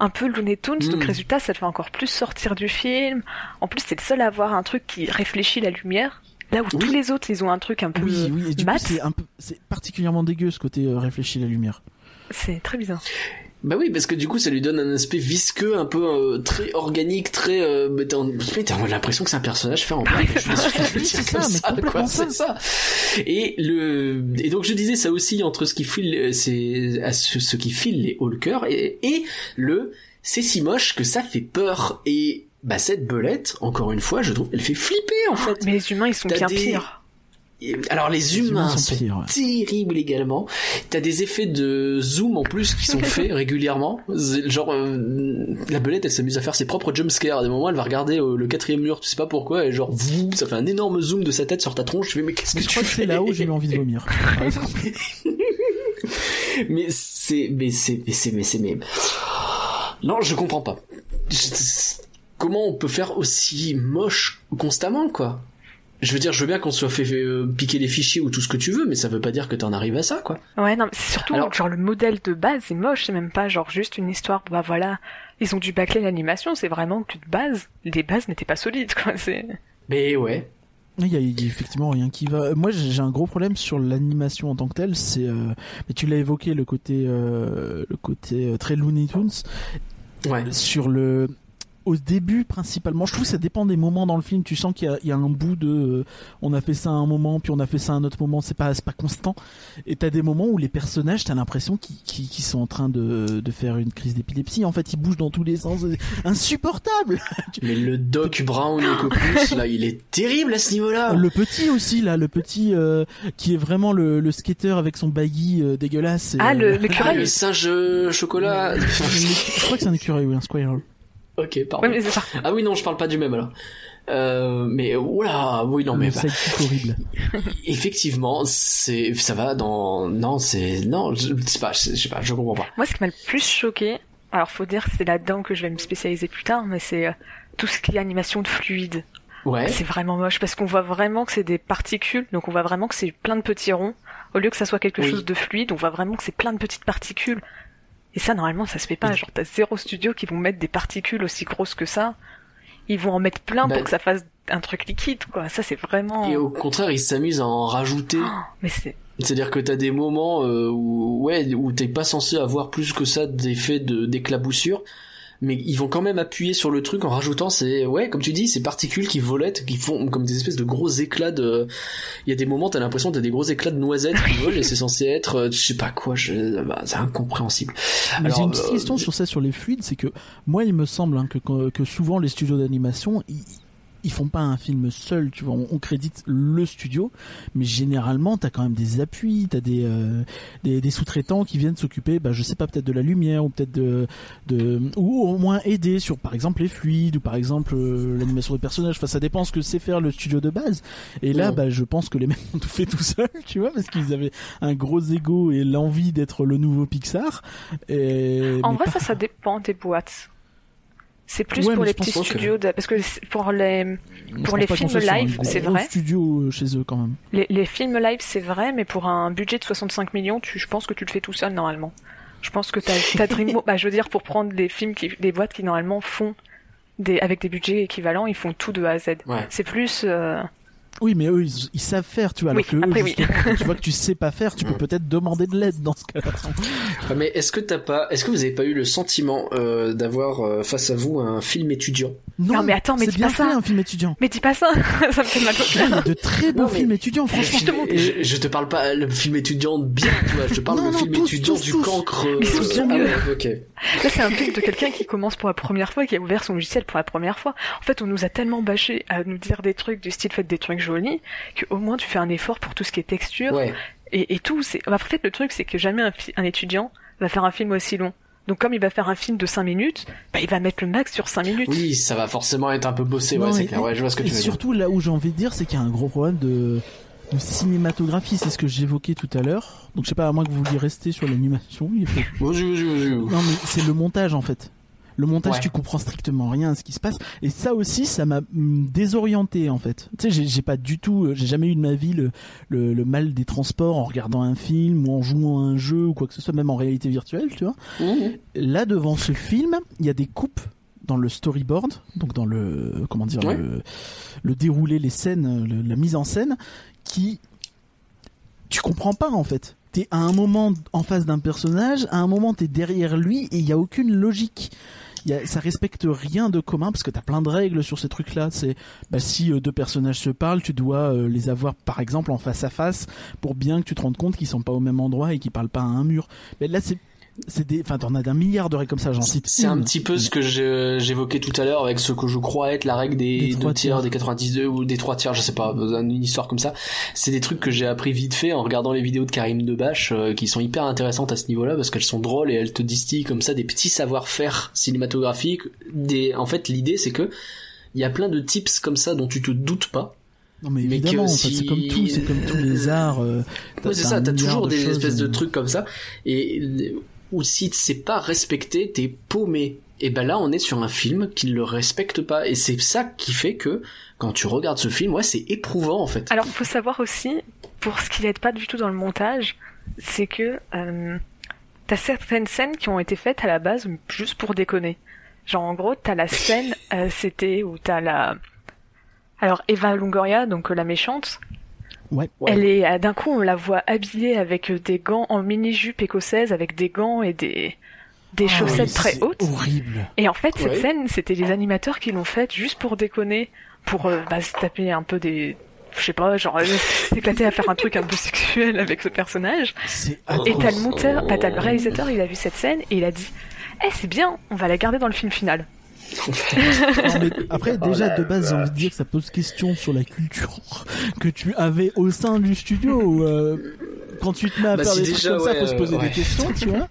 un peu Looney Tunes. Donc résultat, ça te fait encore plus sortir du film. En plus, c'est le seul à avoir un truc qui réfléchit la lumière. Là où Oui. tous les autres, ils ont un truc un peu Oui, oui, et du coup, mat. c'est un peu, c'est particulièrement dégueu ce côté euh, réfléchi la lumière. C'est très bizarre. Bah oui, parce que du coup, ça lui donne un aspect visqueux, un peu euh, très organique, très. Euh, mais t'as l'impression que c'est un personnage fait en Oui, dire c'est ça, ça, C'est ça. Et le et donc je disais ça aussi entre ce qui file, c'est à ce, ce qui file les cœur et, et le c'est si moche que ça fait peur et bah cette belette, encore une fois, je trouve, elle fait flipper en fait. Mais les humains, ils sont bien des- pires. Alors les Les humains, humains sont sont, pires, ouais. terribles également. T'as des effets de zoom en plus qui sont faits régulièrement. Genre euh, la belette, elle s'amuse à faire ses propres jumpscares. À des moments, elle va regarder euh, le quatrième mur, tu sais pas pourquoi, et genre vous, ça fait un énorme zoom de sa tête sur ta tronche. Je fais mais qu'est-ce que Je tu crois que fais c'est là où j'ai eu envie de vomir. Mais c'est, mais c'est, mais c'est, mais c'est, mais non, je comprends pas. Je- Comment on peut faire aussi moche constamment, quoi? Je veux dire, je veux bien qu'on soit fait euh, piquer les fichiers ou tout ce que tu veux, mais ça veut pas dire que t'en arrives à ça, quoi. Ouais, non, mais c'est surtout, Alors- genre, le modèle de base, c'est moche, c'est même pas, genre, juste une histoire, bah voilà, ils ont dû bâcler l'animation, c'est vraiment que de base, les bases n'étaient pas solides, quoi, c'est... Mais ouais. Il y, a, il y a effectivement rien qui va. Moi, j'ai j'ai un gros problème sur l'animation en tant que telle. C'est, euh, mais tu l'as évoqué, le côté, euh, le côté euh, très Looney Tunes. Ouais. Sur le, au début principalement, je trouve que ça dépend des moments dans le film. Tu sens qu'il y a, il y a un bout de, euh, on a fait ça à un moment, puis on a fait ça à un autre moment. C'est pas, c'est pas constant. Et t'as des moments où les personnages, t'as l'impression qu'ils, qu'ils sont en train de, de faire une crise d'épilepsie. En fait, ils bougent dans tous les sens, insupportable. Mais le Doc Brown et Cocus, là, il est terrible à ce niveau-là. Le petit aussi là, le petit euh, qui est vraiment le, le skater avec son baggy euh, dégueulasse. et, Ah, le, le Ah, curé, le singe chocolat. je crois que c'est un écureuil, oui, un squirrel. Ok, pardon. Ouais, mais c'est ça. Ah oui, non, je parle pas du même alors. Euh, mais oula, oui non mais bah, sidekick horrible. effectivement c'est ça va dans non c'est non je je sais pas je sais pas je comprends pas. Moi, ce qui m'a le plus choqué, alors faut dire que c'est là-dedans que je vais me spécialiser plus tard, mais c'est euh, tout ce qui est animation de fluide. Ouais. C'est vraiment moche parce qu'on voit vraiment que c'est des particules, donc on voit vraiment que c'est plein de petits ronds. Au lieu que ça soit quelque Oui. chose de fluide, on voit vraiment que c'est plein de petites particules. Et ça, normalement, ça se fait pas. Genre, t'as zéro studio qui vont mettre des particules aussi grosses que ça. Ils vont en mettre plein Bah- pour que ça fasse un truc liquide, quoi. Ça, c'est vraiment. Et au contraire, ils s'amusent à en rajouter. Oh, mais c'est. C'est-à-dire que t'as des moments euh, où ouais où t'es pas censé avoir plus que ça d'effets de d'éclaboussure, mais ils vont quand même appuyer sur le truc en rajoutant ces ouais comme tu dis ces particules qui volettent, qui font comme des espèces de gros éclats de. Il y a des moments t'as l'impression t'as des gros éclats de noisettes qui volent et c'est censé être euh, je sais pas quoi, je... bah, c'est incompréhensible. J'ai une petite euh, question sur ça, sur les fluides, c'est que moi, il me semble hein, que, que, que souvent les studios d'animation, ils, ils font pas un film seul, tu vois, on, on crédite le studio, mais généralement, t'as quand même des appuis, t'as des, euh, des, des sous-traitants qui viennent s'occuper, bah, je sais pas, peut-être de la lumière, ou peut-être de, de, ou au moins aider sur, par exemple, les fluides, ou par exemple, euh, l'animation des personnages, enfin, ça dépend ce que c'est faire le studio de base. Et là, bah, je pense que les mecs ont tout fait tout seuls, tu vois, parce qu'ils avaient un gros ego et l'envie d'être le nouveau Pixar. Et, En mais vrai, pas- ça, ça dépend des boîtes. C'est plus Ouais, pour les petits que- studios, de- parce que c'est- pour les je pour les films live, c'est vrai. studio euh, chez eux quand même. Les, les films live, c'est vrai, mais pour un budget de 65 millions, tu, je pense que tu le fais tout seul normalement. Je pense que t'as, t'as Dreamworks, bah, je veux dire, pour prendre les films qui, les boîtes qui normalement font des, avec des budgets équivalents, ils font tout de A à Z. Ouais. C'est plus, euh, Oui, mais eux, ils, ils savent faire, tu vois. Alors Oui, que eux, après, oui. justement, quand tu vois que tu sais pas faire, tu peux peut-être demander de l'aide dans ce cas-là. Ouais, Mais est-ce que t'as pas, est-ce que vous avez pas eu le sentiment euh, d'avoir euh, face à vous un film étudiant? Non, mais attends, mais c'est dis bien pas fait ça. un film étudiant. mais dis pas ça, ça me fait mal au Il y a cœur. de très beaux Non, mais- films étudiants, franchement. Je, je te parle pas le film étudiant bien, tu vois. Je te parle Non, le non, film tous, étudiant tous, du tous. cancre. Mais ils sont bien Ah mieux. ok. Là, c'est un truc de quelqu'un qui commence pour la première fois, qui a ouvert son logiciel pour la première fois. En fait, on nous a tellement bâché à nous dire des trucs du style faites des trucs jolis, qu'au moins tu fais un effort pour tout ce qui est texture Ouais. et, et tout. C'est, bah, en fait, le truc, c'est que jamais un, fi- un étudiant va faire un film aussi long. Donc, comme il va faire un film de 5 minutes, bah, il va mettre le max sur 5 minutes. Oui, ça va forcément être un peu bossé, ouais, Non, c'est et- clair. Ouais, je vois ce que et tu veux dire. surtout, là où j'ai envie de dire, c'est qu'il y a un gros problème de, de cinématographie. C'est ce que j'évoquais tout à l'heure. Donc, je sais pas, à moins que vous vouliez rester sur l'animation. il faut-. Non, mais c'est le montage en fait. Le montage, Ouais. tu comprends strictement rien à ce qui se passe. Et ça aussi, ça m'a hum, désorienté en fait. Tu sais, j'ai- pas du tout, euh, j'ai jamais eu de ma vie le, le, le mal des transports en regardant un film ou en jouant à un jeu ou quoi que ce soit, même en réalité virtuelle, tu vois. Mmh. Là, devant ce film, il y a des coupes dans le storyboard, donc dans le comment dire Ouais. le, le déroulé, les scènes, le- la mise en scène, qui tu comprends pas en fait. T'es à un moment en face d'un personnage, à un moment t'es derrière lui et il y a aucune logique. Ça respecte rien de commun parce que t'as plein de règles sur ces trucs-là. C'est bah, si euh, deux personnages se parlent, tu dois euh, les avoir par exemple en face à face pour bien que tu te rendes compte qu'ils sont pas au même endroit et qu'ils parlent pas à un mur. Mais là c'est c'est des, enfin t'en as d'un milliard de règles comme ça. J'en cite. C'est un petit peu ce que j'évoquais tout à l'heure avec ce que je crois être la règle des, Des deux trois tiers, tiers. des 92 ou des trois tiers, je sais pas, une histoire comme ça. C'est des trucs que j'ai appris vite fait en regardant les vidéos de Karim Debache euh, qui sont hyper intéressantes à ce niveau-là parce qu'elles sont drôles et elles te distillent comme ça des petits savoir-faire cinématographiques. Des, en fait, l'idée c'est que il y a plein de tips comme ça dont tu te doutes pas. Non mais évidemment, si- c'est comme tout, c'est comme tous les arts. euh, Ouais, c'est ça, t'as toujours de des choses, espèces de euh, trucs comme ça. Et ou si c'est pas respecté, t'es paumé. Et ben là, on est sur un film qui ne le respecte pas. Et c'est ça qui fait que quand tu regardes ce film, ouais, c'est éprouvant en fait. Alors, faut savoir aussi, pour ce qui n'aide pas du tout dans le montage, c'est que euh, t'as certaines scènes qui ont été faites à la base juste pour déconner. Genre, en gros, t'as la scène, euh, c'était où t'as la... Alors, Eva Longoria, donc euh, la méchante, Ouais. Ouais. elle est... euh, D'un coup, on la voit habillée avec euh, des gants en mini-jupe écossaise, avec des gants et des... Des Ah chaussettes oui, très c'est hautes. Horrible. Et en fait, cette Ouais. scène, c'était les animateurs qui l'ont faite juste pour déconner, pour euh, bah, se taper un peu des... Je sais pas, genre euh, s'éclater à faire un truc un peu sexuel avec ce personnage. C'est Et t'as le monteur, bah, t'as le réalisateur, il a vu cette scène et il a dit Eh, c'est bien, on va la garder dans le film final. Non, après, Oh déjà, de base, j'ai envie de dire que ça pose question sur la culture que tu avais au sein du studio. euh, quand tu te mets à Bah, faire si des déjà, trucs comme ça, faut se poser ouais. des questions, tu vois.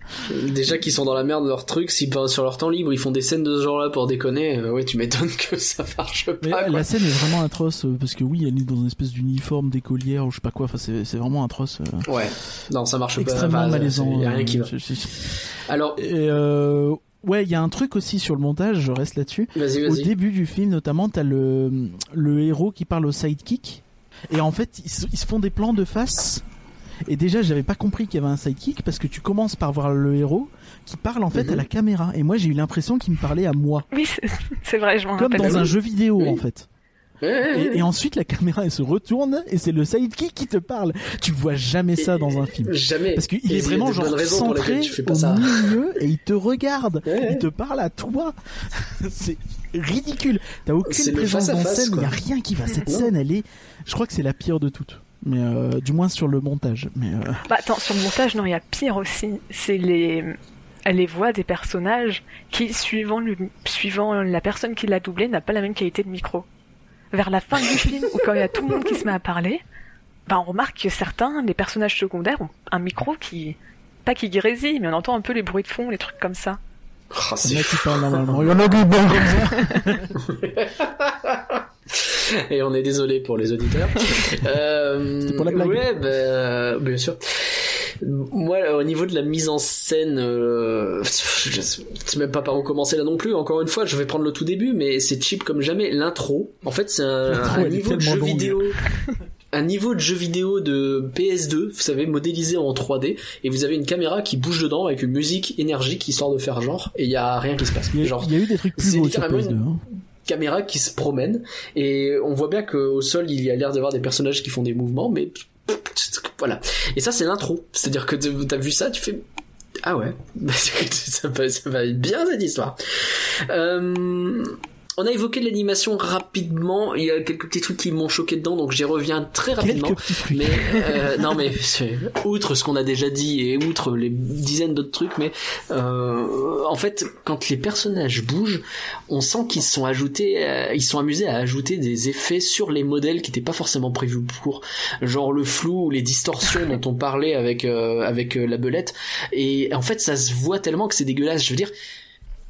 Déjà qu'ils sont dans la merde de leur truc, si ben, sur leur temps libre ils font des scènes de ce genre-là pour déconner, euh, ouais, tu m'étonnes que ça marche Mais pas. quoi. la scène est vraiment atroce euh, parce que oui, elle est dans une espèce d'uniforme d'écolière ou je sais pas quoi. Enfin, c'est c'est vraiment atroce. euh, Ouais, non, ça marche pas. extrêmement Enfin, malaisant. Y a rien qui va. c'est- c'est- Alors, Et euh, ouais, il y a un truc aussi sur le montage. Je reste là-dessus. Au début du film, notamment, t'as le le héros qui parle au sidekick et en fait, ils, se- ils se font des plans de face. Et déjà, j'avais pas compris qu'il y avait un sidekick parce que tu commences par voir le héros qui parle en fait Mhm. à la caméra. Et moi, j'ai eu l'impression qu'il me parlait à moi, Oui, c'est- c'est vrai, je m'en comme rappelle. dans un jeu vidéo Oui. en fait. Et, et ensuite, la caméra elle se retourne et c'est le sidekick qui te parle. Tu vois jamais ça dans un film. Jamais. Parce qu'il est vraiment genre centré au ça. milieu et il te regarde. Ouais. Il te parle à toi. c'est ridicule. T'as aucune présence en scène. Il y a rien qui va. Cette Non. scène, elle est. Je crois que c'est la pire de toutes. Mais euh, du moins sur le montage. Mais euh, Bah attends, sur le montage, non, il y a pire aussi. C'est les les voix des personnages qui, suivant, le, suivant la personne qui l'a doublé, n'a pas la même qualité de micro. Vers la fin du film, ou quand il y a tout le monde qui se met à parler, bah on remarque que certains, les personnages secondaires, ont un micro qui, pas qui grésille, mais on entend un peu les bruits de fond, les trucs comme ça. Ah, il c'est y en a qui parlent normalement. Il y en a qui parlent comme ça. Et on est désolé pour les auditeurs. euh, pour la blague. Ouais, bah, bien sûr. Moi, au niveau de la mise en scène, euh, je sais même pas par où commencer là non plus. Encore une fois, je vais prendre le tout début, mais c'est cheap comme jamais. L'intro, en fait, c'est un, niveau de jeu longue. vidéo. Un niveau de jeu vidéo de PS2, vous savez, modélisé en 3D, et vous avez une caméra qui bouge dedans avec une musique énergique histoire de faire genre, et il y a rien qui se passe. Il y, a, Genre, il y a eu des trucs plus beaux sur littéralement PS2. une- hein. Caméra qui se promène et on voit bien qu'au sol il y a l'air d'avoir des personnages qui font des mouvements mais voilà. Et ça c'est l'intro. C'est à dire que t'as vu ça tu fais ah ouais. Ça va, ça va être bien cette histoire. Euh, on a évoqué l'animation rapidement. Il y a quelques petits trucs qui m'ont choqué dedans donc j'y reviens très rapidement. mais euh, non mais c'est- outre ce qu'on a déjà dit et outre les dizaines d'autres trucs mais euh, en fait quand les personnages bougent on sent qu'ils sont ajoutés euh, ils sont amusés à ajouter des effets sur les modèles qui n'étaient pas forcément prévus pour. Genre le flou ou les distorsions dont on parlait avec euh, avec euh, la belette. Et en fait ça se voit tellement que c'est dégueulasse. Je veux dire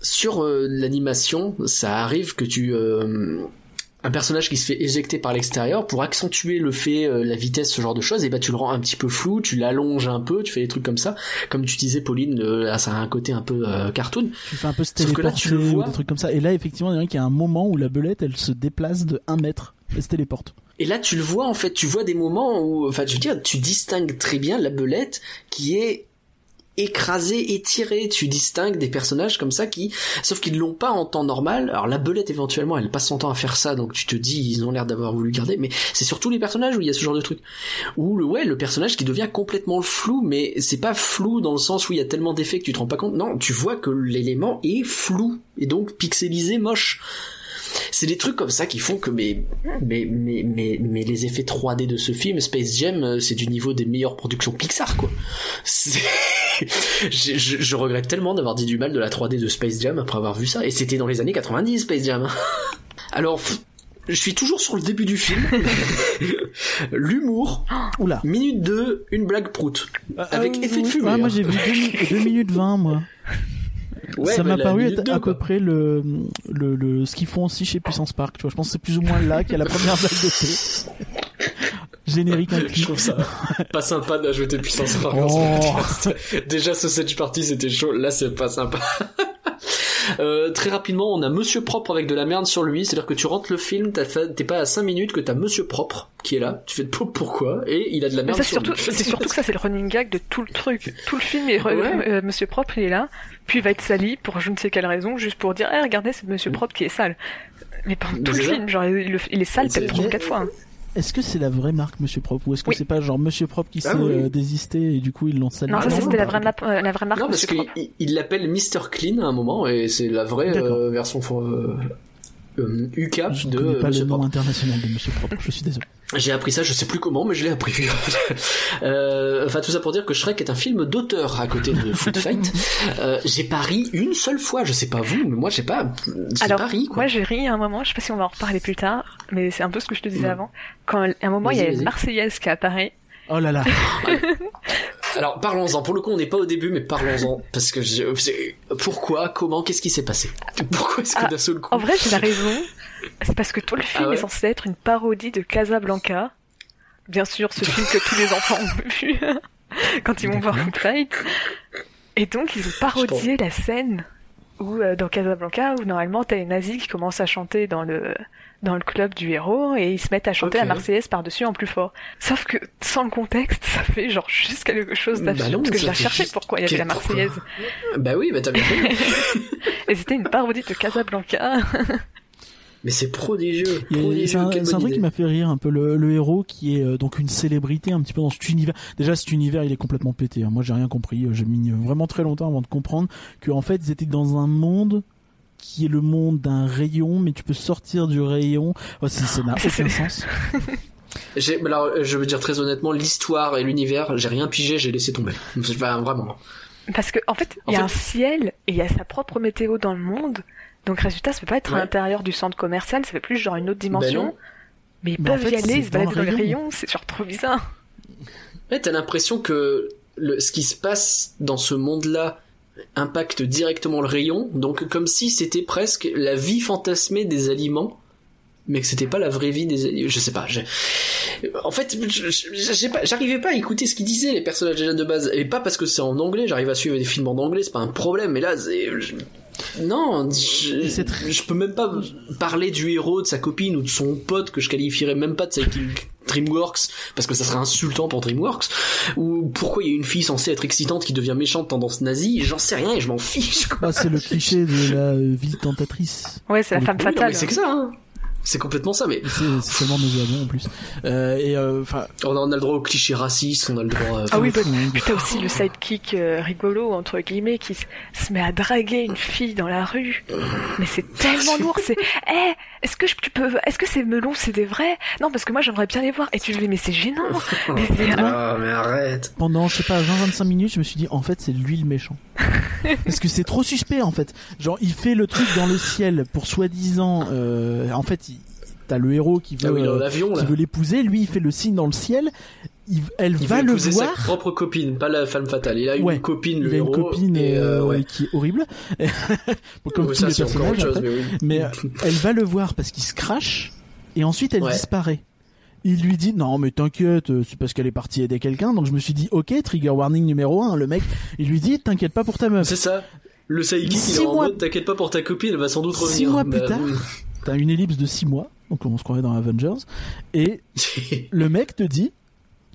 sur euh, l'animation ça arrive que tu euh, un personnage qui se fait éjecter par l'extérieur pour accentuer le fait euh, la vitesse ce genre de choses et bah tu le rends un petit peu flou tu l'allonges un peu tu fais des trucs comme ça comme tu disais Pauline euh, ça a un côté un peu cartoon Tu fais un peu Sauf que là, tu le vois. des trucs comme ça. Et là, effectivement, il y a qu'il y a un moment où la belette, elle se déplace de 1 mètre et se téléporte. Et là, tu le vois, en fait, tu vois des moments où, enfin, je veux dire, tu distingues très bien la belette qui est écrasée, étirée. Tu distingues des personnages comme ça qui, sauf qu'ils l'ont pas en temps normal. Alors, la belette, éventuellement, elle passe son temps à faire ça, donc tu te dis, ils ont l'air d'avoir voulu garder, mais c'est surtout les personnages où il y a ce genre de truc. Ou le, ouais, le personnage qui devient complètement flou, mais c'est pas flou dans le sens où il y a tellement d'effets que tu te rends pas compte. Non, tu vois que l'élément est flou, et donc pixelisé, moche c'est des trucs comme ça qui font que mais mais mais mais, mais les effets 3D de ce film Space Jam euh, c'est du niveau des meilleures productions Pixar quoi C'est- je, je, je regrette tellement d'avoir dit du mal de la 3D de Space Jam après avoir vu ça et c'était dans les années 90 Space Jam alors pff, je suis toujours sur le début du film l'humour Oula. minute 2 une blague prout avec Euh, effet de fumée Ouais, moi hein. j'ai vu 2 minutes 20 moi. Ouais, ça m'a la paru être à quoi. peu près le, le, le ce qu'ils font aussi chez Puissance Park. Tu vois, je pense que c'est plus ou moins là qu'il y a la première blague de thé. Générique Je inclus. trouve ça pas sympa d'ajouter puissance par Oh. ce podcast. Déjà, ce Sedge Party, c'était chaud. Là, c'est pas sympa. Euh, très rapidement, on a Monsieur Propre avec de la merde sur lui. C'est-à-dire que tu rentres le film, t'as fait- t'es pas à 5 minutes que t'as Monsieur Propre qui est là. Tu fais de pourquoi? Et il a de la merde ça, sur surtout, lui. c'est surtout que ça, c'est le running gag de tout le truc. Tout le film est, Ouais. euh, Monsieur Propre, il est là, puis il va être sali pour je ne sais quelle raison, juste pour dire, eh, regardez, c'est Monsieur Propre qui est sale. Mais pendant tout le film, genre, il, le- il est sale peut-être trois ou quatre fois. hein. Est-ce que c'est la vraie marque Monsieur Propre ou est-ce que Oui. c'est pas genre Monsieur Propre qui Ah s'est oui. euh, désisté et du coup ils l'ont sali Non, Ah ça, c'était la vraie, map- euh, la vraie marque Non, parce qu'il il l'appelle Mr. Clean à un moment et c'est la vraie euh, version euh, euh, UK Je de connais pas Monsieur le nom Propre. international de Monsieur Propre. Je suis désolé. J'ai appris ça, je sais plus comment, mais je l'ai appris. Euh, enfin, tout ça pour dire que Shrek est un film d'auteur à côté de Foot Fight. Euh, j'ai pas ri une seule fois, je sais pas vous, mais moi j'ai pas, Alors, pas ri, quoi. moi j'ai ri à un moment, je sais pas si on va en reparler plus tard, mais c'est un peu ce que je te disais Ouais. avant. Quand à un moment il y a une. Marseillaise qui apparaît, Oh là là. Alors parlons-en. Pour le coup, on n'est pas au début, mais parlons-en parce que je... pourquoi, comment, qu'est-ce qui s'est passé? Pourquoi est-ce que Ah, d'un seul coup? En vrai, j'ai la raison. C'est parce que tout le film Ah ouais? est censé être une parodie de Casablanca. Bien sûr, ce film que tous les enfants ont vu quand ils vont voir Foot Fight. Et donc, ils ont parodié la scène où, euh, dans Casablanca, où normalement t'as les nazis qui commencent à chanter dans le dans le club du héros et ils se mettent à chanter la Marseillaise par-dessus en plus fort. Sauf que sans le contexte, ça fait genre juste quelque chose Bah d'absurde parce que j'ai recherché pourquoi il y avait la Marseillaise. Bah oui, bah t'as bien fait. Et c'était une parodie de Casablanca. mais c'est prodigieux. Il y a- prodigieux, C'est un, truc qui m'a fait rire un peu le, le héros qui est euh, donc une célébrité un petit peu dans cet univers. Déjà cet univers il est complètement pété. hein. Moi j'ai rien compris. Euh, J'ai mis vraiment très longtemps avant de comprendre que en fait ils étaient dans un monde qui est le monde d'un rayon, mais tu peux sortir du rayon. Oh, c'est- ça n'a aucun sens. Alors, euh, je veux dire très honnêtement, l'histoire et l'univers, j'ai rien pigé, j'ai laissé tomber. Enfin, vraiment. Parce que en fait, En il y a fait- un ciel et il y a sa propre météo dans le monde. Donc résultat, ça peut pas être à l'intérieur du centre commercial, ça fait plus genre une autre Ben dimension. mais ils Mais en peuvent fait, y aller, c'est ils se dans le baladent dans les rayon. rayons, c'est genre trop bizarre. Ouais, t'as l'impression que le, ce qui se passe dans ce monde-là impacte directement le rayon, donc comme si c'était presque la vie fantasmée des aliments, mais que c'était pas la vraie vie des aliments. Je sais pas. j'ai- En fait, je- je- pas- j'arrivais pas à écouter ce qu'ils disaient les personnages déjà de base, et pas parce que c'est en anglais. J'arrive à suivre des films en anglais, c'est pas un problème. Mais là, je- non, je, très- je peux même pas parler du héros, de sa copine ou de son pote que je qualifierais même pas de sa équipe DreamWorks parce que ça serait insultant pour DreamWorks ou pourquoi il y a une fille censée être excitante qui devient méchante tendance nazie j'en sais rien et je m'en fiche quoi. Ah, c'est le cliché de la ville tentatrice. Ouais, c'est la femme Oui, fatale. mais c'est que ça hein. C'est complètement ça mais C'est c'est tellement nauséabond en plus. Euh, et euh, enfin, on a, on a le droit au cliché raciste on a le droit euh, Ah oui, bah, t'as aussi le sidekick euh, rigolo, entre guillemets, qui se, met à draguer une fille dans la rue. Mais c'est tellement lourd, c'est, eh, est-ce que je, tu peux, est-ce que ces melons, c'est des vrais? Non, parce que moi, j'aimerais bien les voir. Et tu dis, mais c'est gênant. Mais ah mais arrête pendant je sais pas 20-25 minutes je me suis dit en fait c'est lui le méchant parce que c'est trop suspect en fait genre il fait le truc dans le ciel pour soi-disant euh, en fait il- t'as le héros qui veut ah oui qui veut l'épouser. Lui il fait le signe dans le ciel. Il- elle il va le épouser sa voir. propre copine pas la femme fatale. Il a une Ouais. copine le il a une héros copine et, euh, euh, ouais. qui est horrible. Comme Ouais, tous les personnages chose mais oui. Mais elle va le voir parce qu'il se crache et ensuite elle Ouais. disparaît. Il lui dit non mais t'inquiète c'est parce qu'elle est partie aider quelqu'un. Donc je me suis dit ok trigger warning numéro un le mec. Il lui dit t'inquiète pas pour ta meuf. C'est ça. Le sidekick il est en mois- mode t'inquiète pas pour ta copine elle va sans doute Six revenir. mois plus Bah, tard. oui. t'as une ellipse de six mois donc on se croirait dans Avengers. Et le mec te dit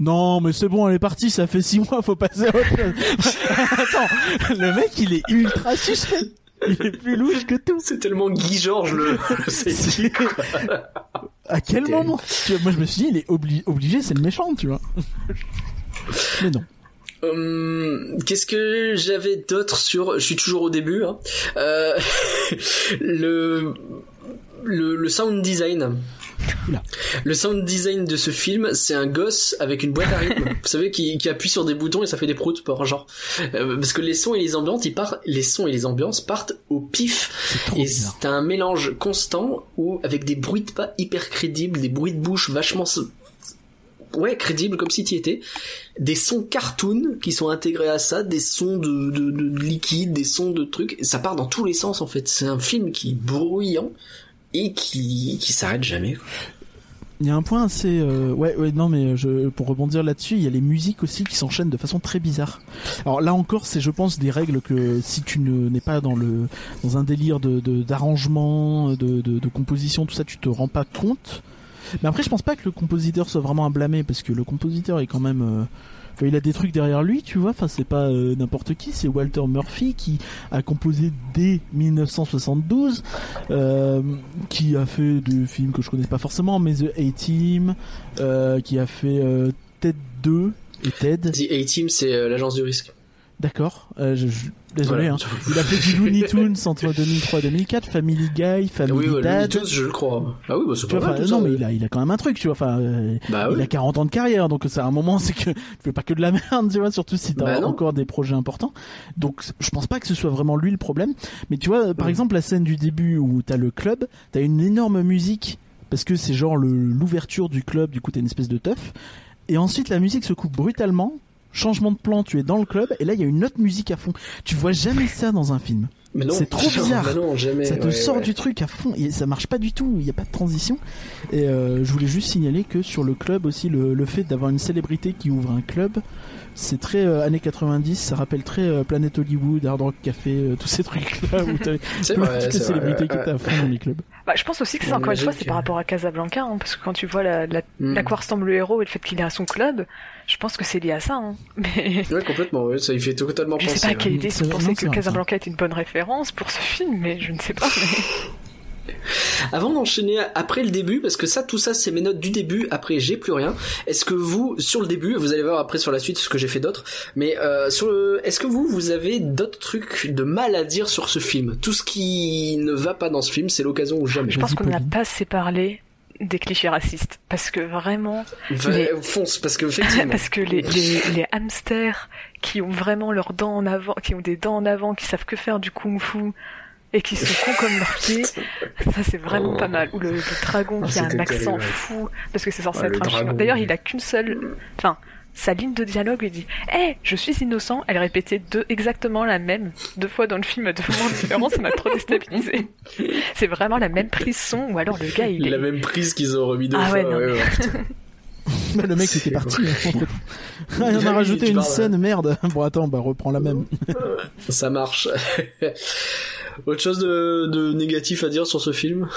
non mais c'est bon elle est partie ça fait six mois faut passer à autre chose. Attends le mec il est ultra suspect. Il est plus louche que tout. C'est tellement Guy Georges le, le à quel moment moi je me suis dit il est obli- obligé c'est le méchant tu vois. Mais non. Hum, Qu'est-ce que j'avais d'autre sur Je suis toujours au début. Hein. Euh, le, le le sound design. Le sound design de ce film, c'est un gosse avec une boîte à rythme. Vous savez qui, qui appuie sur des boutons et ça fait des proutes par genre. Euh, parce que les sons et les ambiances, ils partent, les sons et les ambiances partent au pif. Et c'est un mélange constant où avec des bruits de pas hyper crédibles, des bruits de bouche vachement ouais crédibles comme si tu étais, des sons cartoon qui sont intégrés à ça, des sons de, de, de liquide, des sons de trucs, ça part dans tous les sens en fait. C'est un film qui est bruyant et qui qui s'arrête jamais. Il y a un point assez euh, ouais ouais non mais je pour rebondir là-dessus il y a les musiques aussi qui s'enchaînent de façon très bizarre. Alors là encore c'est je pense des règles que si tu ne n'es pas dans le dans un délire de d'arrangement de, de de composition tout ça tu te rends pas compte. Mais après je pense pas que le compositeur soit vraiment à blâmer parce que le compositeur est quand même euh, enfin, il a des trucs derrière lui, tu vois. Enfin, c'est pas euh, n'importe qui. C'est Walter Murphy qui a composé dès 1972, euh, qui a fait des films que je connais pas forcément, mais The A-Team, euh, qui a fait Ted 2 et Ted. The A-Team, c'est l'agence du risque. D'accord. Je, je- désolé. Voilà. Hein. Il a fait du Looney Tunes entre 2003 et 2004, Family Guy, Family oui, ouais, Dad. Looney Tunes, je le crois. Ah oui, bah c'est pas vois, mal tout non, ça, mais ouais. il a, il a quand même un truc, tu vois. Enfin, euh, Bah il oui. a 40 ans de carrière, donc c'est un moment, c'est que tu fais pas que de la merde, tu vois, surtout si t'as Bah encore des projets importants. Donc, je pense pas que ce soit vraiment lui le problème. Mais tu vois, par Mm. exemple, la scène du début où t'as le club, t'as une énorme musique parce que c'est genre l'ouverture du club, du coup t'as une espèce de teuf. et ensuite la musique se coupe brutalement. Changement de plan, tu es dans le club et là il y a une autre musique à fond. Tu vois jamais ça dans un film. C'est trop bizarre. Mais non, jamais. ça te ouais, sort ouais. du truc à fond et ça marche pas du tout. Il n'y a pas de transition. Et euh, je voulais juste signaler que sur le club aussi, le, le fait d'avoir une célébrité qui ouvre un club, c'est très euh, années 90. Ça rappelle très euh, Planet Hollywood, Hard Rock Café, euh, tous ces trucs-là où t'avais vrai, toutes les célébrités qui étaient à fond dans les clubs. Bah, je pense aussi que c'est encore une fois, c'est par rapport à Casablanca, hein, parce que quand tu vois la, la, Mm. à quoi ressemble le héros et le fait qu'il est à son club, je pense que c'est lié à ça. Hein. Mais Ouais, complètement, ouais, ça y fait totalement je penser. sais pas à quelle idée vrai, pensaient non, que vrai, Casablanca est une bonne référence pour ce film, mais je ne sais pas. mais- Avant d'enchaîner après le début, parce que ça, tout ça, c'est mes notes du début. Après, j'ai plus rien. Est-ce que vous, sur le début, vous allez voir après sur la suite ce que j'ai fait d'autre, mais euh, sur le, est-ce que vous, vous avez d'autres trucs de mal à dire sur ce film? Tout ce qui ne va pas dans ce film, c'est l'occasion ou jamais. Je pense qu'on n'a pas assez parlé des clichés racistes, parce que vraiment, les- Fonce, parce que effectivement. parce que les, les, les hamsters qui ont vraiment leurs dents en avant, qui ont des dents en avant, qui savent que faire du kung-fu et qui sont cons comme leurs pieds, ça c'est vraiment pas mal. Ou le, le dragon Ah, qui a un accent terrible, fou, parce que c'est censé le être un chinois. dragon. D'ailleurs, il a qu'une seule, enfin, sa ligne de dialogue lui dit Eh, je suis innocent. Elle répétait deux, exactement la même, deux fois dans le film à deux moments différents, ça m'a trop déstabilisé. C'est vraiment la même prise son, ou alors le gars il est. La même prise qu'ils ont remis deux Ah fois. ouais, non, ouais, ouais. Bah, le mec était parti. hein, en fait. Ah, il en a Oui, rajouté une parles, scène, merde. Bon attends, bah reprends la même. Ça marche. Autre chose de, de négatif à dire sur ce film?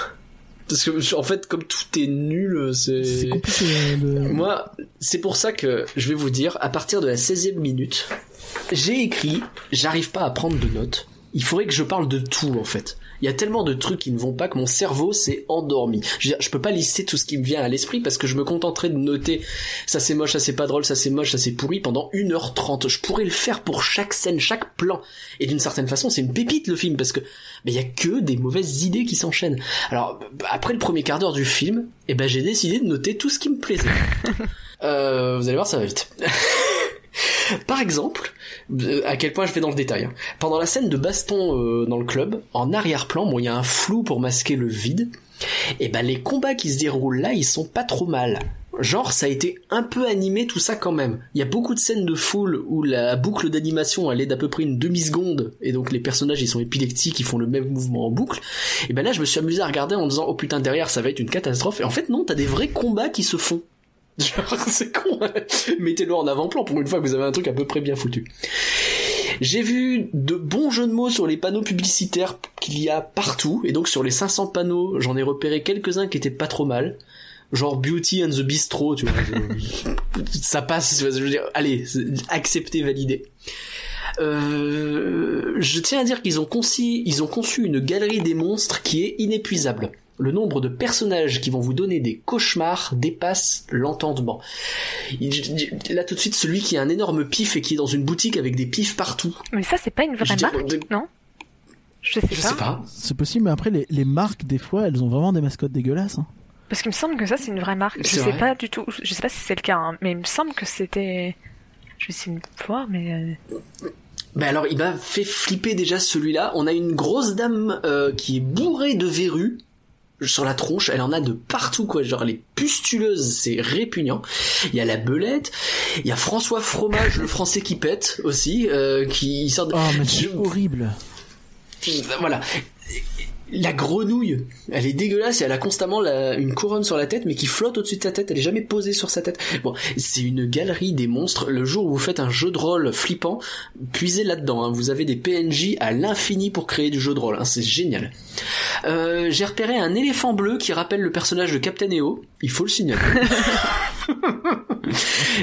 Parce que en fait, comme tout est nul, C'est c'est. compliqué. de... Moi, c'est pour ça que je vais vous dire, à partir de la 16e minute, j'ai écrit, j'arrive pas à prendre de notes. Il faudrait que je parle de tout en fait. Il y a tellement de trucs qui ne vont pas que mon cerveau s'est endormi. Je, veux dire, je peux pas lister tout ce qui me vient à l'esprit parce que je me contenterai de noter ça c'est moche, ça c'est pas drôle, ça c'est moche, ça c'est pourri pendant 1h30. Je pourrais le faire pour chaque scène, chaque plan. Et d'une certaine façon, c'est une pépite le film parce que il y a que des mauvaises idées qui s'enchaînent. Alors après le premier quart d'heure du film, eh ben j'ai décidé de noter tout ce qui me plaisait. Euh, vous allez voir, ça va vite. Par exemple, euh, à quel point je vais dans le détail. hein. Pendant la scène de baston euh, dans le club, en arrière-plan, bon, il y a un flou pour masquer le vide. Et ben les combats qui se déroulent là, ils sont pas trop mal. Genre, ça a été un peu animé tout ça quand même. Il y a beaucoup de scènes de foule où la boucle d'animation elle est d'à peu près une demi-seconde et donc les personnages ils sont épileptiques, ils font le même mouvement en boucle. Et ben là, je me suis amusé à regarder en disant oh putain derrière ça va être une catastrophe. Et en fait non, t'as des vrais combats qui se font. C'est con. hein. Mettez-le en avant-plan pour une fois que vous avez un truc à peu près bien foutu. J'ai vu de bons jeux de mots sur les panneaux publicitaires qu'il y a partout, et donc sur les 500 panneaux, j'en ai repéré quelques-uns qui étaient pas trop mal. Genre Beauty and the Bistro, tu vois. ça passe, je veux dire, allez, accepté, validé. Euh, je tiens à dire qu'ils ont conçu une galerie des monstres qui est inépuisable. Le nombre de personnages qui vont vous donner des cauchemars dépasse l'entendement. Il- Là tout de suite, celui qui a un énorme pif et qui est dans une boutique avec des pifs partout. Mais ça, c'est pas une Je vraie marque, non? Je sais Je pas. sais pas. C'est possible, mais après les, les marques des fois, elles ont vraiment des mascottes dégueulasses. hein. Parce qu'il me semble que ça, c'est une vraie marque. Je C'est sais vrai pas du tout. Je sais pas si c'est le cas, hein, mais il me semble que c'était. Je vais essayer de voir, mais. Ben alors, il m'a fait flipper déjà celui-là. On a une grosse dame euh, qui est bourrée de verrues sur la tronche. Elle en a de partout, quoi. Genre, elle est pustuleuse, c'est répugnant. Il y a la belette. Il y a François Fromage, le français qui pète aussi, euh, qui sort de... Oh, mais c'est Je- horrible. Voilà. La grenouille, elle est dégueulasse et elle a constamment la- une couronne sur la tête mais qui flotte au-dessus de sa tête, elle est jamais posée sur sa tête. Bon, c'est une galerie des monstres. Le jour où vous faites un jeu de rôle flippant, puisez là-dedans. hein. Vous avez des PNJ à l'infini pour créer du jeu de rôle. hein. C'est génial. Euh, J'ai repéré un éléphant bleu qui rappelle le personnage de Captain EO. Il faut le signaler.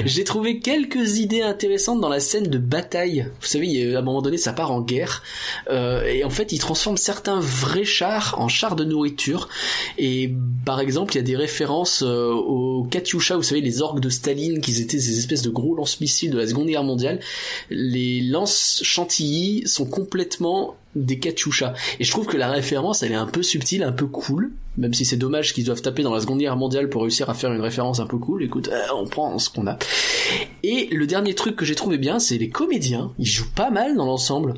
J'ai trouvé quelques idées intéressantes dans la scène de bataille. Vous savez, à un moment donné, ça part en guerre. Euh, et en fait, ils transforment certains vrais chars en chars de nourriture. Et par exemple, il y a des références euh, aux Katyusha, vous savez, les orgues de Staline, qui étaient ces espèces de gros lance-missiles de la Seconde Guerre mondiale. Les lance-chantilly sont complètement des Katyusha. Et je trouve que la référence, elle est un peu subtile, un peu cool. Même si c'est dommage qu'ils doivent taper dans la Seconde Guerre mondiale pour réussir à faire une référence un peu cool. Écoute, euh, on prend ce qu'on a. Et le dernier truc que j'ai trouvé bien, c'est les comédiens. Ils jouent pas mal dans l'ensemble.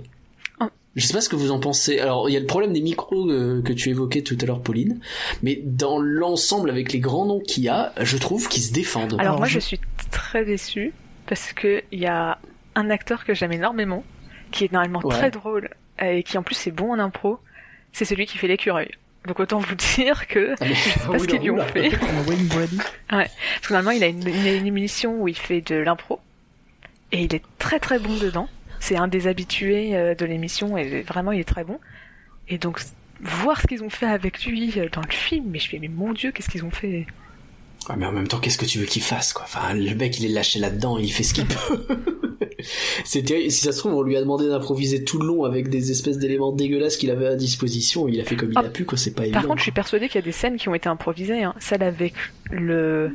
Ah. Je sais pas ce que vous en pensez. Alors, il y a le problème des micros euh, que tu évoquais tout à l'heure, Pauline. Mais dans l'ensemble, avec les grands noms qu'il y a, je trouve qu'ils se défendent. Alors, Alors, moi, je- je suis très déçue parce que il y a un acteur que j'aime énormément, qui est normalement Ouais. très drôle et qui en plus est bon en impro. C'est celui qui fait l'écureuil. Donc autant vous dire que Ah, je sais pas ce qu'ils lui ont fait. Euh, Brady. Parce que normalement, il a une, une émission où il fait de l'impro. Et il est très très bon dedans. C'est un des habitués euh, de l'émission et vraiment il est très bon. Et donc, voir ce qu'ils ont fait avec lui euh, dans le film, mais je fais, mais mon dieu, qu'est-ce qu'ils ont fait? Ouais, mais en même temps, qu'est-ce que tu veux qu'il fasse, quoi? Enfin, le mec, il est lâché là-dedans, il fait ce qu'il peut. Terrible. Si ça se trouve, on lui a demandé d'improviser tout le long avec des espèces d'éléments dégueulasses qu'il avait à disposition. Il a fait comme il Ah, a pu, quoi. C'est pas évident. Par contre, je suis persuadée qu'il y a des scènes qui ont été improvisées. Hein. Celle avec le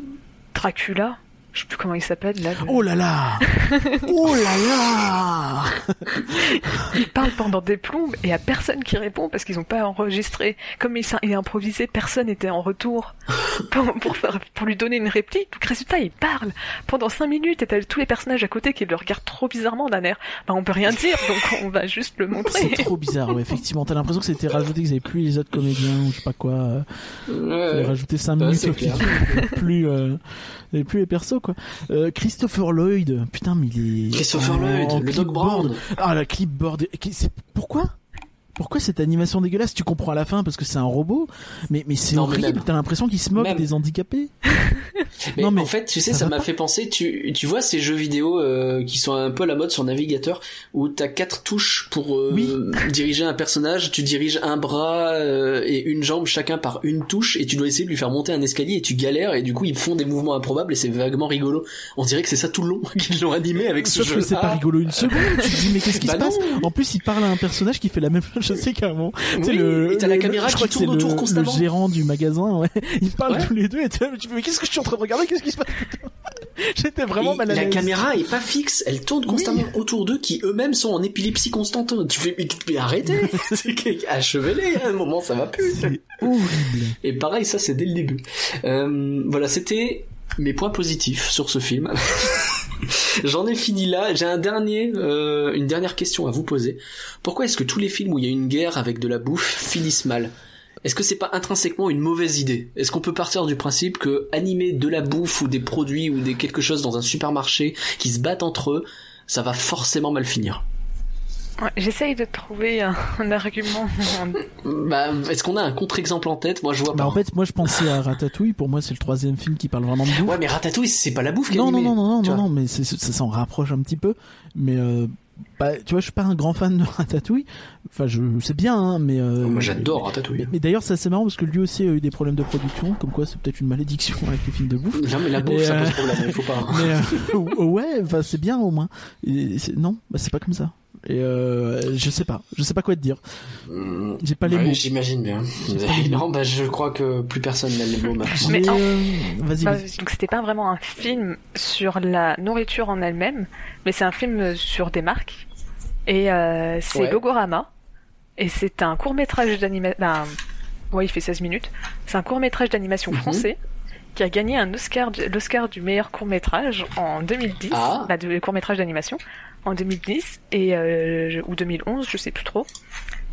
Dracula, je sais plus comment il s'appelle là. le- Oh là là Oh là là Il parle pendant des plombes et y a personne qui répond parce qu'ils ont pas enregistré. Comme il, s'est- il est improvisé, personne n'était en retour pour, pour, faire- pour lui donner une réplique. Donc résultat, il parle pendant cinq minutes et t'as tous les personnages à côté qui le regardent trop bizarrement d'un air. Bah on peut rien dire, donc on va juste le montrer. C'est trop bizarre, ouais, effectivement. T'as l'impression que c'était rajouté, qu'ils avaient plus les autres comédiens ou je sais pas quoi. euh, Ouais. Fallait rajouter 5 Ouais, minutes au film. il plus, euh, il plus les persos, quoi. Euh, Christopher Lloyd. Putain, mais il est... Christopher Lloyd, le Doc. Brown. Ah, la clipboard. C'est- Pourquoi? Pourquoi cette animation dégueulasse? Tu comprends à la fin parce que c'est un robot, mais, mais c'est horrible. T'as l'impression qu'il se moque même- des handicapés. Mais, Non, mais en fait, tu sais, ça m'a fait penser. Tu, tu vois ces jeux vidéo euh, qui sont un peu à la mode sur navigateur où t'as quatre touches pour euh, Oui. diriger un personnage. Tu diriges un bras euh, et une jambe chacun par une touche et tu dois essayer de lui faire monter un escalier et tu galères et du coup ils font des mouvements improbables et c'est vaguement rigolo. On dirait que c'est ça tout le long qu'ils l'ont animé avec ce jeu. que c'est pas rigolo une seconde. Tu te dis mais qu'est-ce qui Bah se passe? En plus, il parle à un personnage qui fait la même chose. Je sais. Tu sais, le, et t'as la caméra qui que tourne autour le, constamment. Le gérant du magasin, ouais. Ils parlent Ouais. tous les deux et tu mais qu'est-ce que je suis en train de regarder? Qu'est-ce qui se passe? J'étais vraiment Et mal à la caméra est pas fixe, elle tourne constamment autour d'eux qui eux-mêmes sont en épilepsie constante. Tu fais mais, arrêtez, achevez-les, à un moment ça va plus. C'est horrible. Et pareil, ça c'est dès le début. Euh, voilà, c'était mes points positifs sur ce film. J'en ai fini là. J'ai euh, une dernière question à vous poser. Pourquoi est-ce que tous les films où il y a une guerre avec de la bouffe finissent mal? Est-ce que c'est pas intrinsèquement une mauvaise idée? Est-ce qu'on peut partir du principe que animer de la bouffe ou des produits ou des quelque chose dans un supermarché qui se battent entre eux, ça va forcément mal finir? Ouais, J'essaye de trouver un, un argument. Bah, est-ce qu'on a un contre-exemple en tête? Moi, je vois Bah, pas. en fait, moi je pensais à Ratatouille. Pour moi, c'est le troisième film qui parle vraiment de bouffe. Ouais, mais Ratatouille, c'est pas la bouffe qui est non, non, non, non, non, non, mais c'est- ça s'en rapproche un petit peu. Mais euh, bah, tu vois, je suis pas un grand fan de Ratatouille. Enfin, je c'est bien, hein, mais euh, Moi, j'adore Ratatouille. Mais, mais d'ailleurs, c'est assez marrant parce que lui aussi a eu des problèmes de production, comme quoi c'est peut-être une malédiction avec les films de bouffe. Non, mais la bouffe, Et, ça euh, pose problème, il faut pas. Mais euh, ouais, enfin c'est bien au moins. Et c'est- non, bah, c'est pas comme ça. Et euh, je sais pas, je sais pas quoi te dire. Mm, J'ai pas les ouais, mots. J'imagine bien. Non, bah, je crois que plus personne n'a les mots maintenant. Mais euh, vas-y, Bah, vas-y. donc c'était pas vraiment un film sur la nourriture en elle-même, mais c'est un film sur des marques. Et euh, c'est Ouais. Logorama. Et c'est un court métrage d'animation. Ben, ouais, il fait 16 minutes. C'est un court métrage d'animation Mhm. français qui a gagné un Oscar, l'Oscar du meilleur court métrage en 2010. Ah. Bah, de court métrage d'animation en 2010 et euh, ou 2011, je sais plus trop.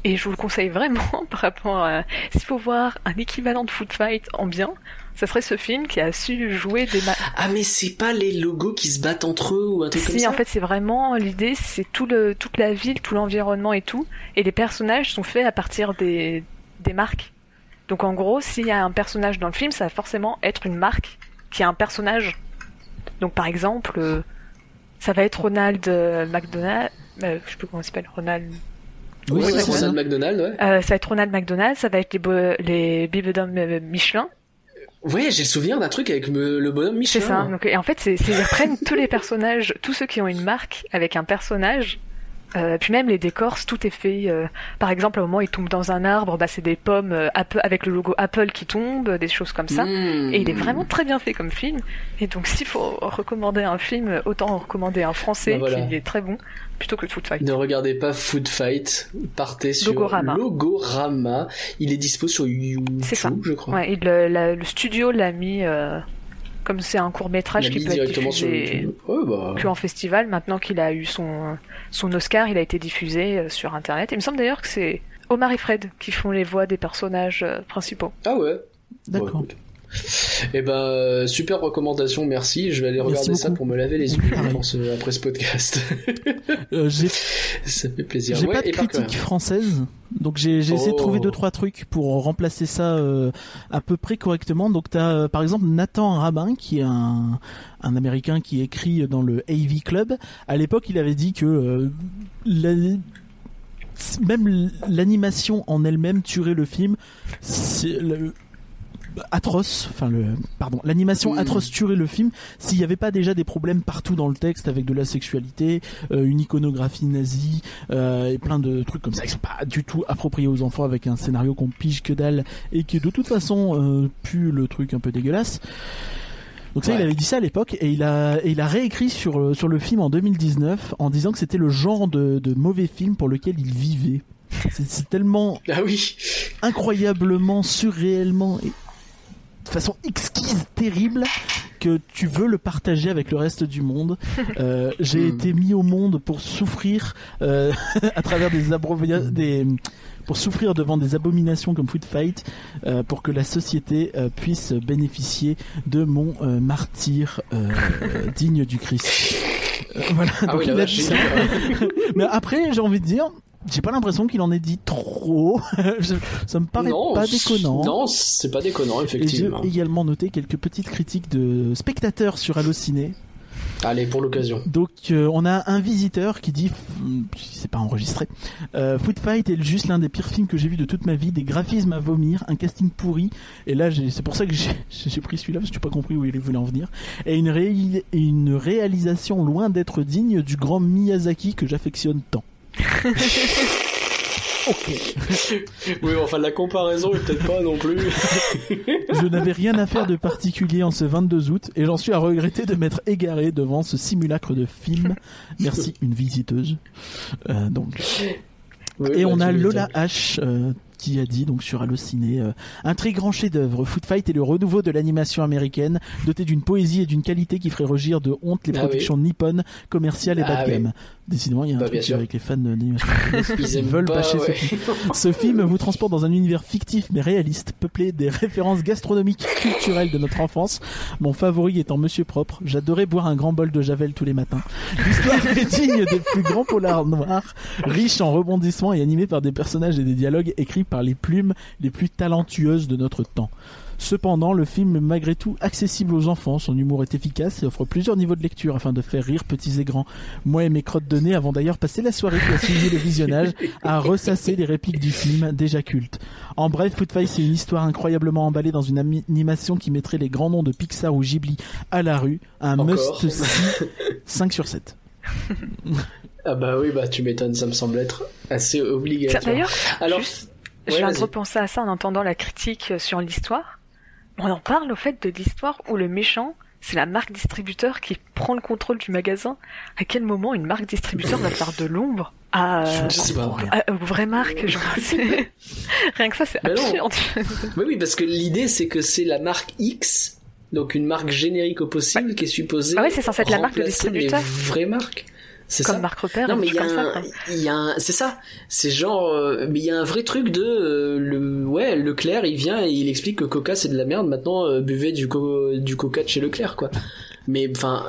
Et je vous le conseille vraiment par rapport à s'il faut voir un équivalent de Food Fight en bien, ça serait ce film qui a su jouer des Ah, mais c'est pas les logos qui se battent entre eux ou un truc comme si ça en fait c'est vraiment l'idée c'est tout le toute la ville tout l'environnement et tout. Et les personnages sont faits à partir des des marques. Donc en gros s'il y a un personnage dans le film ça va forcément être une marque qui a un personnage. Donc par exemple euh, ça va être Ronald euh, McDonald euh, je sais plus comment il s'appelle Ronald Oui, Ouais, c'est c'est ça. Ronald McDonald, ouais. euh, ça va être Ronald McDonald ça va être les bo- les euh, Michelin Ouais, j'ai le souvenir d'un truc avec me- le bonhomme C'est Michelin. ça. Donc, et en fait, c'est, c'est- ils reprennent tous les personnages, tous ceux qui ont une marque avec un personnage. Euh, puis même les décors, tout est fait. euh, par exemple, au moment où ils tombent dans un arbre, bah, c'est des pommes euh, Apple, avec le logo Apple qui tombent, des choses comme ça. Mm. Et il est vraiment très bien fait comme film. Et donc, s'il faut recommander un film, autant recommander un français Bah voilà. qui est très bon, plutôt que Food Fight. Ne regardez pas Food Fight, partez sur Logorama. Logorama. Il est dispo sur YouTube, C'est ça. je crois. Ouais, la- le studio l'a mis, euh, comme c'est un court métrage qui peut être diffusé. Ouais, bah. que en festival. Maintenant qu'il a eu son, son Oscar, il a été diffusé euh, sur Internet. Il me semble d'ailleurs que c'est Omar et Fred qui font les voix des personnages euh, principaux. Ah ouais. D'accord. Bon, écoute. Eh ben, euh, super recommandation, merci. Je vais aller Merci regarder ça beaucoup. pour me laver les yeux, je Pareil. pense, euh, après ce podcast. Euh, j'ai ça fait plaisir. J'ai Ouais, pas de et critique française, donc j'ai essayé de trouver Oh. deux trois trucs pour remplacer ça euh, à peu près correctement. Donc t'as euh, par exemple Nathan Rabin qui est un un américain qui écrit dans le AV Club. À l'époque, il avait dit que la- même l'animation en elle-même tuerait le film. C'est atroce, enfin le pardon, l'animation atroce tuerait le film s'il n'y avait pas déjà des problèmes partout dans le texte avec de la sexualité, euh, une iconographie nazie euh, et plein de trucs comme ça qui sont pas du tout appropriés aux enfants avec un scénario qu'on pige que dalle et qui de toute façon euh, pue le truc un peu dégueulasse. Donc ça, Ouais. il avait dit ça à l'époque et il a et il a réécrit sur euh, sur le film en 2019 en disant que c'était le genre de, de mauvais film pour lequel il vivait. C'est c'est tellement Ah oui. incroyablement, surréellement et de façon exquise, terrible que tu veux le partager avec le reste du monde. Euh, J'ai Hmm. été mis au monde pour souffrir euh, à travers des des pour souffrir devant des abominations comme Food Fight, euh, pour que la société euh, puisse bénéficier de mon euh, martyr euh, digne du Christ. Voilà. Ah Donc oui, il a dit ça. Mais après, j'ai envie de dire, j'ai pas l'impression qu'il en ait dit trop. Ça me paraît non, pas déconnant. Non, c'est pas déconnant, Et j'ai effectivement. également noté quelques petites critiques de spectateurs sur Allociné. Allez, pour l'occasion. Donc euh, on a un visiteur qui dit, c'est pas enregistré, euh, Food Fight est juste l'un des pires films que j'ai vu de toute ma vie, des graphismes à vomir, un casting pourri, et là c'est pour ça que j'ai j'ai pris celui-là parce que j'ai pas compris où il voulait en venir, et une, ré- une réalisation loin d'être digne du grand Miyazaki que j'affectionne tant. ok. Oui, enfin, la comparaison est peut-être pas non plus. Je n'avais rien à faire de particulier en ce 22 août et j'en suis à regretter de m'être égaré devant ce simulacre de film. Merci, une visiteuse. Euh, donc. Oui, Et bah, on a Lola. H euh, qui a dit donc sur Allociné euh, un très grand chef-d'œuvre. Foot Fight est le renouveau de l'animation américaine, doté d'une poésie et d'une qualité qui ferait rougir de honte les Ah productions nippones, commerciales et Ah bas de oui. Décidément, il y a un Bah, truc sûr. avec les fans d'animation Ils aiment veulent pas, bâcher ouais. ce film. Ce film vous transporte dans un univers fictif mais réaliste, peuplé des références gastronomiques culturelles de notre enfance. Mon favori étant Monsieur Propre. J'adorais boire un grand bol de Javel tous les matins. L'histoire est digne des plus grands polars noirs, riche en rebondissements et animé par des personnages et des dialogues écrits par les plumes les plus talentueuses de notre temps. Cependant, le film est malgré tout accessible aux enfants. Son humour est efficace et offre plusieurs niveaux de lecture afin de faire rire petits et grands. Moi et mes crottes de nez avons d'ailleurs passé la soirée qui a suivi le visionnage à ressasser les répliques du film déjà culte. En bref, Foot Fight, c'est une histoire incroyablement emballée dans une animation qui mettrait les grands noms de Pixar ou Ghibli à la rue. Un must-see 5 sur 7. Ah bah oui, bah tu m'étonnes, ça me semble être assez obligatoire. D'ailleurs, Alors, juste, ouais, je viens de vas-y. repenser à ça en entendant la critique sur l'histoire. On en parle au fait de l'histoire où le méchant, c'est la marque distributeur qui prend le contrôle du magasin. À quel moment une marque distributeur va faire de l'ombre à, Je sais pas. à- aux vraies marques genre, Rien que ça, c'est Mais non. absurde. Oui, oui, parce que l'idée c'est que c'est la marque X, donc une marque générique au possible, qui est supposée. Ah ouais, c'est censé être la marque de remplacer distributeur. Les vraies marques. C'est Comme ça. marque repère, Non, mais il y a un, quoi. il y a un, c'est ça. C'est genre, euh, mais il y a un vrai truc de, euh, le, ouais, Leclerc, il vient et il explique que Coca c'est de la merde. Maintenant, euh, buvez du co- du Coca de chez Leclerc, quoi. Mais enfin,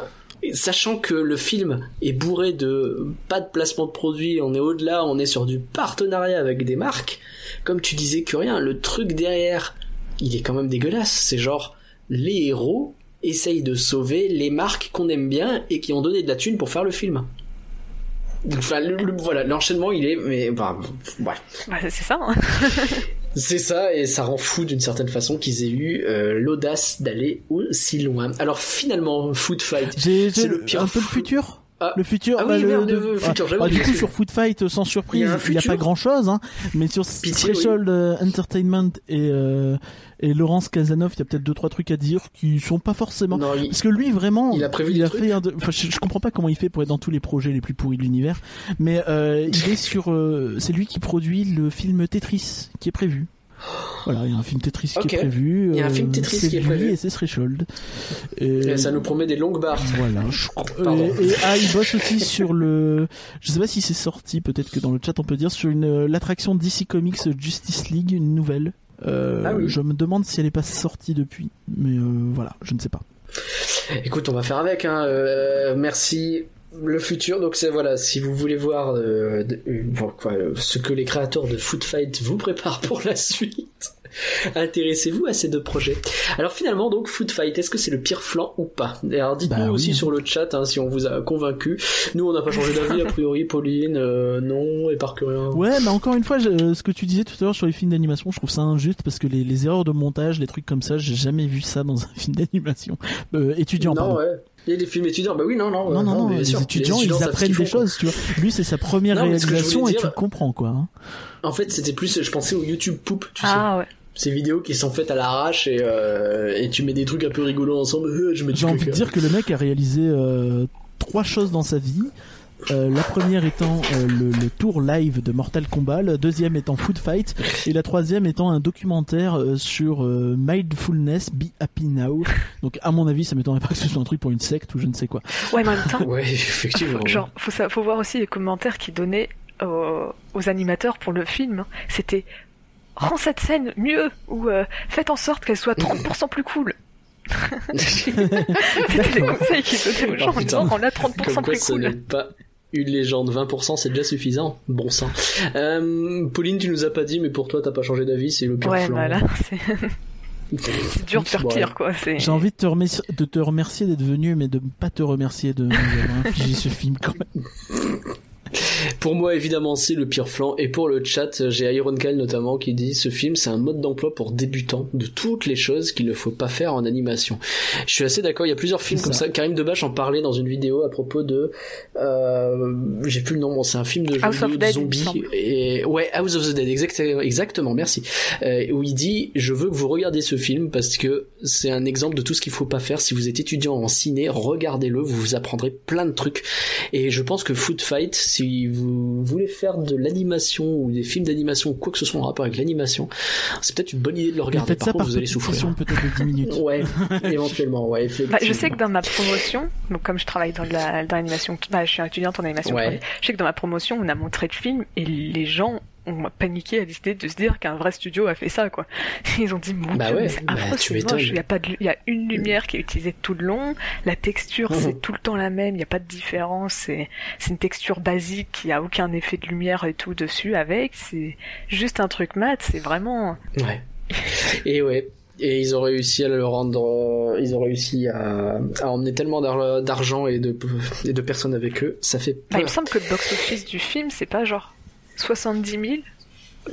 sachant que le film est bourré de pas de placement de produits, on est au-delà, on est sur du partenariat avec des marques. Comme tu disais que rien, le truc derrière, il est quand même dégueulasse. C'est genre les héros essayent de sauver les marques qu'on aime bien et qui ont donné de la thune pour faire le film. Enfin, le- le- voilà, l'enchaînement il est, mais enfin, ouais. Bah, c'est ça. hein. C'est ça, et ça rend fou d'une certaine façon qu'ils aient eu euh, l'audace d'aller aussi loin. Alors finalement, Food Fight. C'est le pire un peu le futur. Ah. Le futur. Ah bah, oui, le, merde, le futur, ah, bah, du coup, sur Food Fight, sans surprise, Il a il n'y a pas grand chose, hein. Mais sur Pitié, Threshold euh, Entertainment et, euh, et Laurence Casanov, il y a peut-être deux, trois trucs à dire qui sont pas forcément. Non, il- Parce que lui, vraiment, Il a prévu des a trucs fait un de- enfin, je, je comprends pas comment il fait pour être dans tous les projets les plus pourris de l'univers. Mais, euh, il est sur, euh, c'est lui qui produit le film Tetris, qui est prévu. Voilà, il y a un film Tetris qui est prévu. Il y a un euh, film Tetris c'est qui est prévu. Et c'est Threshold. Et ça nous promet des longues barres. Voilà, je. Et, et- ah, il bosse aussi sur le. Je sais pas si c'est sorti, peut-être que dans le chat on peut dire sur une euh, l'attraction DC Comics Justice League, une nouvelle. Euh, Ah oui. Je me demande si elle est pas sortie depuis, mais euh, voilà, je ne sais pas. Écoute, on va faire avec. Hein. Euh, merci. Le futur, donc c'est voilà, si vous voulez voir euh, de- euh, bon, quoi, euh, ce que les créateurs de Foot Fight vous préparent pour la suite, intéressez-vous à ces deux projets. Alors finalement, donc Foot Fight, est-ce que c'est le pire flan ou pas? Et Alors dites-nous Bah oui. aussi sur le chat hein, si on vous a convaincu. Nous, on n'a pas changé d'avis a priori. Pauline, non, et par que rien. Ouais, mais encore une fois, je- ce que tu disais tout à l'heure sur les films d'animation, je trouve ça injuste parce que les, les erreurs de montage, les trucs comme ça, j'ai jamais vu ça dans un film d'animation. Étudiant, non, pardon. ouais. Il y a des films étudiants, bah oui, non, non, Non, euh, non, non, les sûr. étudiants, Les ils apprennent des font, choses, tu vois. Lui, c'est sa première Non, réalisation et tu le comprends, quoi. hein. En fait, c'était plus, je pensais au YouTube Poop, tu sais. Ah ouais. Ces vidéos qui sont faites à l'arrache et, euh, et tu mets des trucs un peu rigolos ensemble. Euh, je du J'ai envie de dire que le mec a réalisé euh, trois choses dans sa vie. Euh, la première étant euh, le, le tour live de Mortal Kombat, la deuxième étant Food Fight, et la troisième étant un documentaire euh, sur euh, Mindfulness, Be Happy Now. Donc à mon avis, ça m'étonnerait pas que ce soit un truc pour une secte ou je ne sais quoi. Ouais, mais en même temps, Ouais, effectivement. genre, faut, ça, faut voir aussi les commentaires qu'ils donnaient aux, aux animateurs pour le film. C'était rends cette scène mieux ou euh, faites en sorte qu'elle soit 30% plus cool. C'était les conseils qu'ils donnaient aux gens en putain. disant rends-la 30% Comme quoi, plus ce n'est cool. pas une légende. 20%, c'est déjà suffisant. Bon sang. Euh, Pauline, tu nous as pas dit, mais pour toi, t'as pas changé d'avis, c'est le pire Ouais, flan. bah là, c'est c'est dur de faire pire, quoi. C'est... J'ai envie de te, remercier, de te remercier d'être venu, mais de ne pas te remercier de nous avoir infligé ce film quand même. Pour moi, évidemment, c'est le pire flanc. Et pour le chat, j'ai Ironcal notamment qui dit ce film, c'est un mode d'emploi pour débutants de toutes les choses qu'il ne faut pas faire en animation. Je suis assez d'accord. Il y a plusieurs films comme ça. ça. Karim Debache en parlait dans une vidéo à propos de, euh, j'ai plus le nom. Bon, c'est un film de, House de of Dead, me zombies. semble. Et ouais, House of the Dead, exact- exactement. Merci. Euh, où il dit, je veux que vous regardiez ce film parce que c'est un exemple de tout ce qu'il faut pas faire. Si vous êtes étudiant en ciné, regardez-le. Vous vous apprendrez plein de trucs. Et je pense que Foot Fight, si vous voulez faire de l'animation ou des films d'animation ou quoi que ce soit en rapport avec l'animation, c'est peut-être une bonne idée de le regarder. faites Par ça contre, par vous allez souffrir. peut-être de 10 minutes. Ouais, éventuellement, ouais, effectivement. Bah, je sais que dans ma promotion, donc comme je travaille dans la- dans l'animation, bah, je suis étudiante en animation, Ouais. 3D, je sais que dans ma promotion, on a montré le film et les gens ont paniqué à l'idée de se dire qu'un vrai studio a fait ça, quoi. Ils ont dit, mon Bah dieu, ouais, c'est bah, affreux, il y a pas de, il y a une lumière qui est utilisée tout le long, la texture, Mhm. c'est tout le temps la même, il n'y a pas de différence, c'est, c'est une texture basique, il n'y a aucun effet de lumière et tout dessus avec, c'est juste un truc mat, c'est vraiment, Ouais. Et ouais. Et ils ont réussi à le rendre, euh, ils ont réussi à, à emmener tellement d'ar- d'argent et de, et de personnes avec eux, ça fait Bah, il me semble que le box-office du film, c'est pas genre 70 000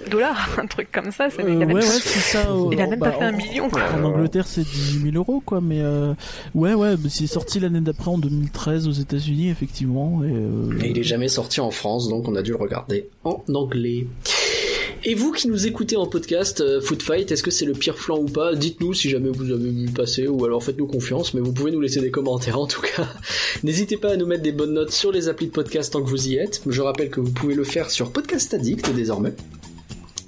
dollars, un truc comme ça. C'est... Euh, il a même, ouais, ouais, c'est ça. il a même bah, pas fait un million, quoi. En Angleterre, c'est 18 000 euros, quoi. Mais euh, ouais, ouais, c'est sorti l'année d'après en 2013 aux États-Unis, effectivement. Et, euh, Et il est jamais sorti en France, donc on a dû le regarder en anglais. Et vous qui nous écoutez en podcast, euh, Foot Fight, est-ce que c'est le pire flanc ou pas? Dites-nous si jamais vous avez vu passer, ou alors faites-nous confiance, mais vous pouvez nous laisser des commentaires en tout cas. N'hésitez pas à nous mettre des bonnes notes sur les applis de podcast tant que vous y êtes. Je rappelle que vous pouvez le faire sur Podcast Addict désormais.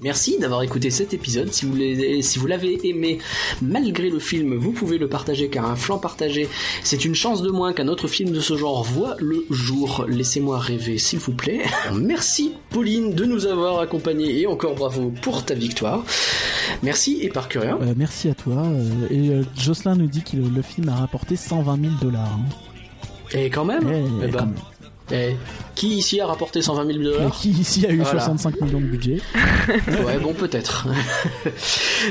Merci d'avoir écouté cet épisode. Si vous l'avez, aimé, malgré le film, vous pouvez le partager car un flanc partagé, c'est une chance de moins qu'un autre film de ce genre voit le jour. Laissez-moi rêver, s'il vous plaît. Merci Pauline de nous avoir accompagnés et encore bravo pour ta victoire. Merci et par curieux. euh, merci à toi. euh, et euh, Jocelyn nous dit que le, le film a rapporté 120 000 dollars. hein. Et quand même, Eh, eh ben, quand même. Eh, qui ici a rapporté 120 000 Et dollars qui ici a eu Voilà. 65 millions de budget Ouais, bon, peut-être.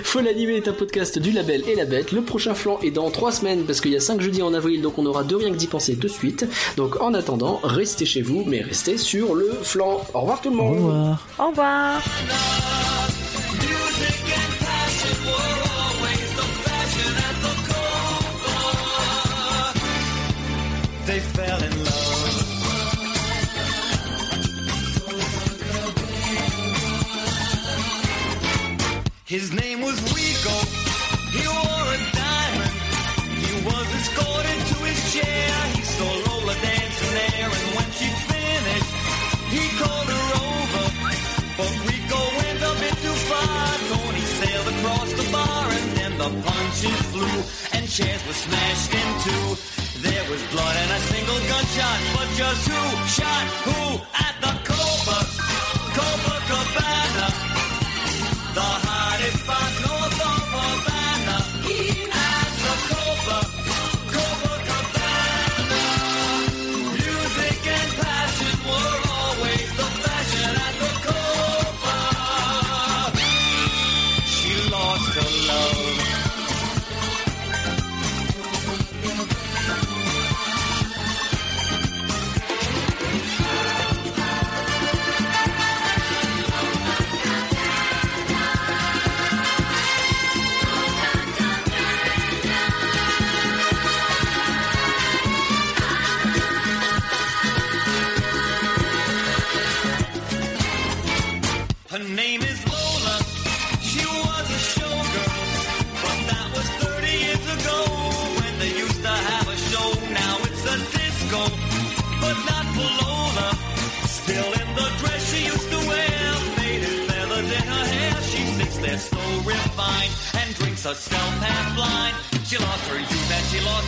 Faut l'animer est un podcast du label et la bête. Le prochain flanc est dans 3 semaines parce qu'il y a 5 jeudis en avril, donc on aura deux rien que d'y penser de suite. Donc en attendant, restez chez vous, mais restez sur le flanc. Au revoir tout le Au monde. revoir. Au revoir. They fell in love. His name was Rico. He wore a diamond. He was escorted to his chair. He saw Lola dancing there, and when she finished, he called her over. But Rico went a bit too far. Tony sailed across the bar, and then the punches flew, and chairs were smashed in two. There was blood and a single gunshot, but just who shot who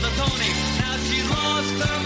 the pony. Now she's lost her.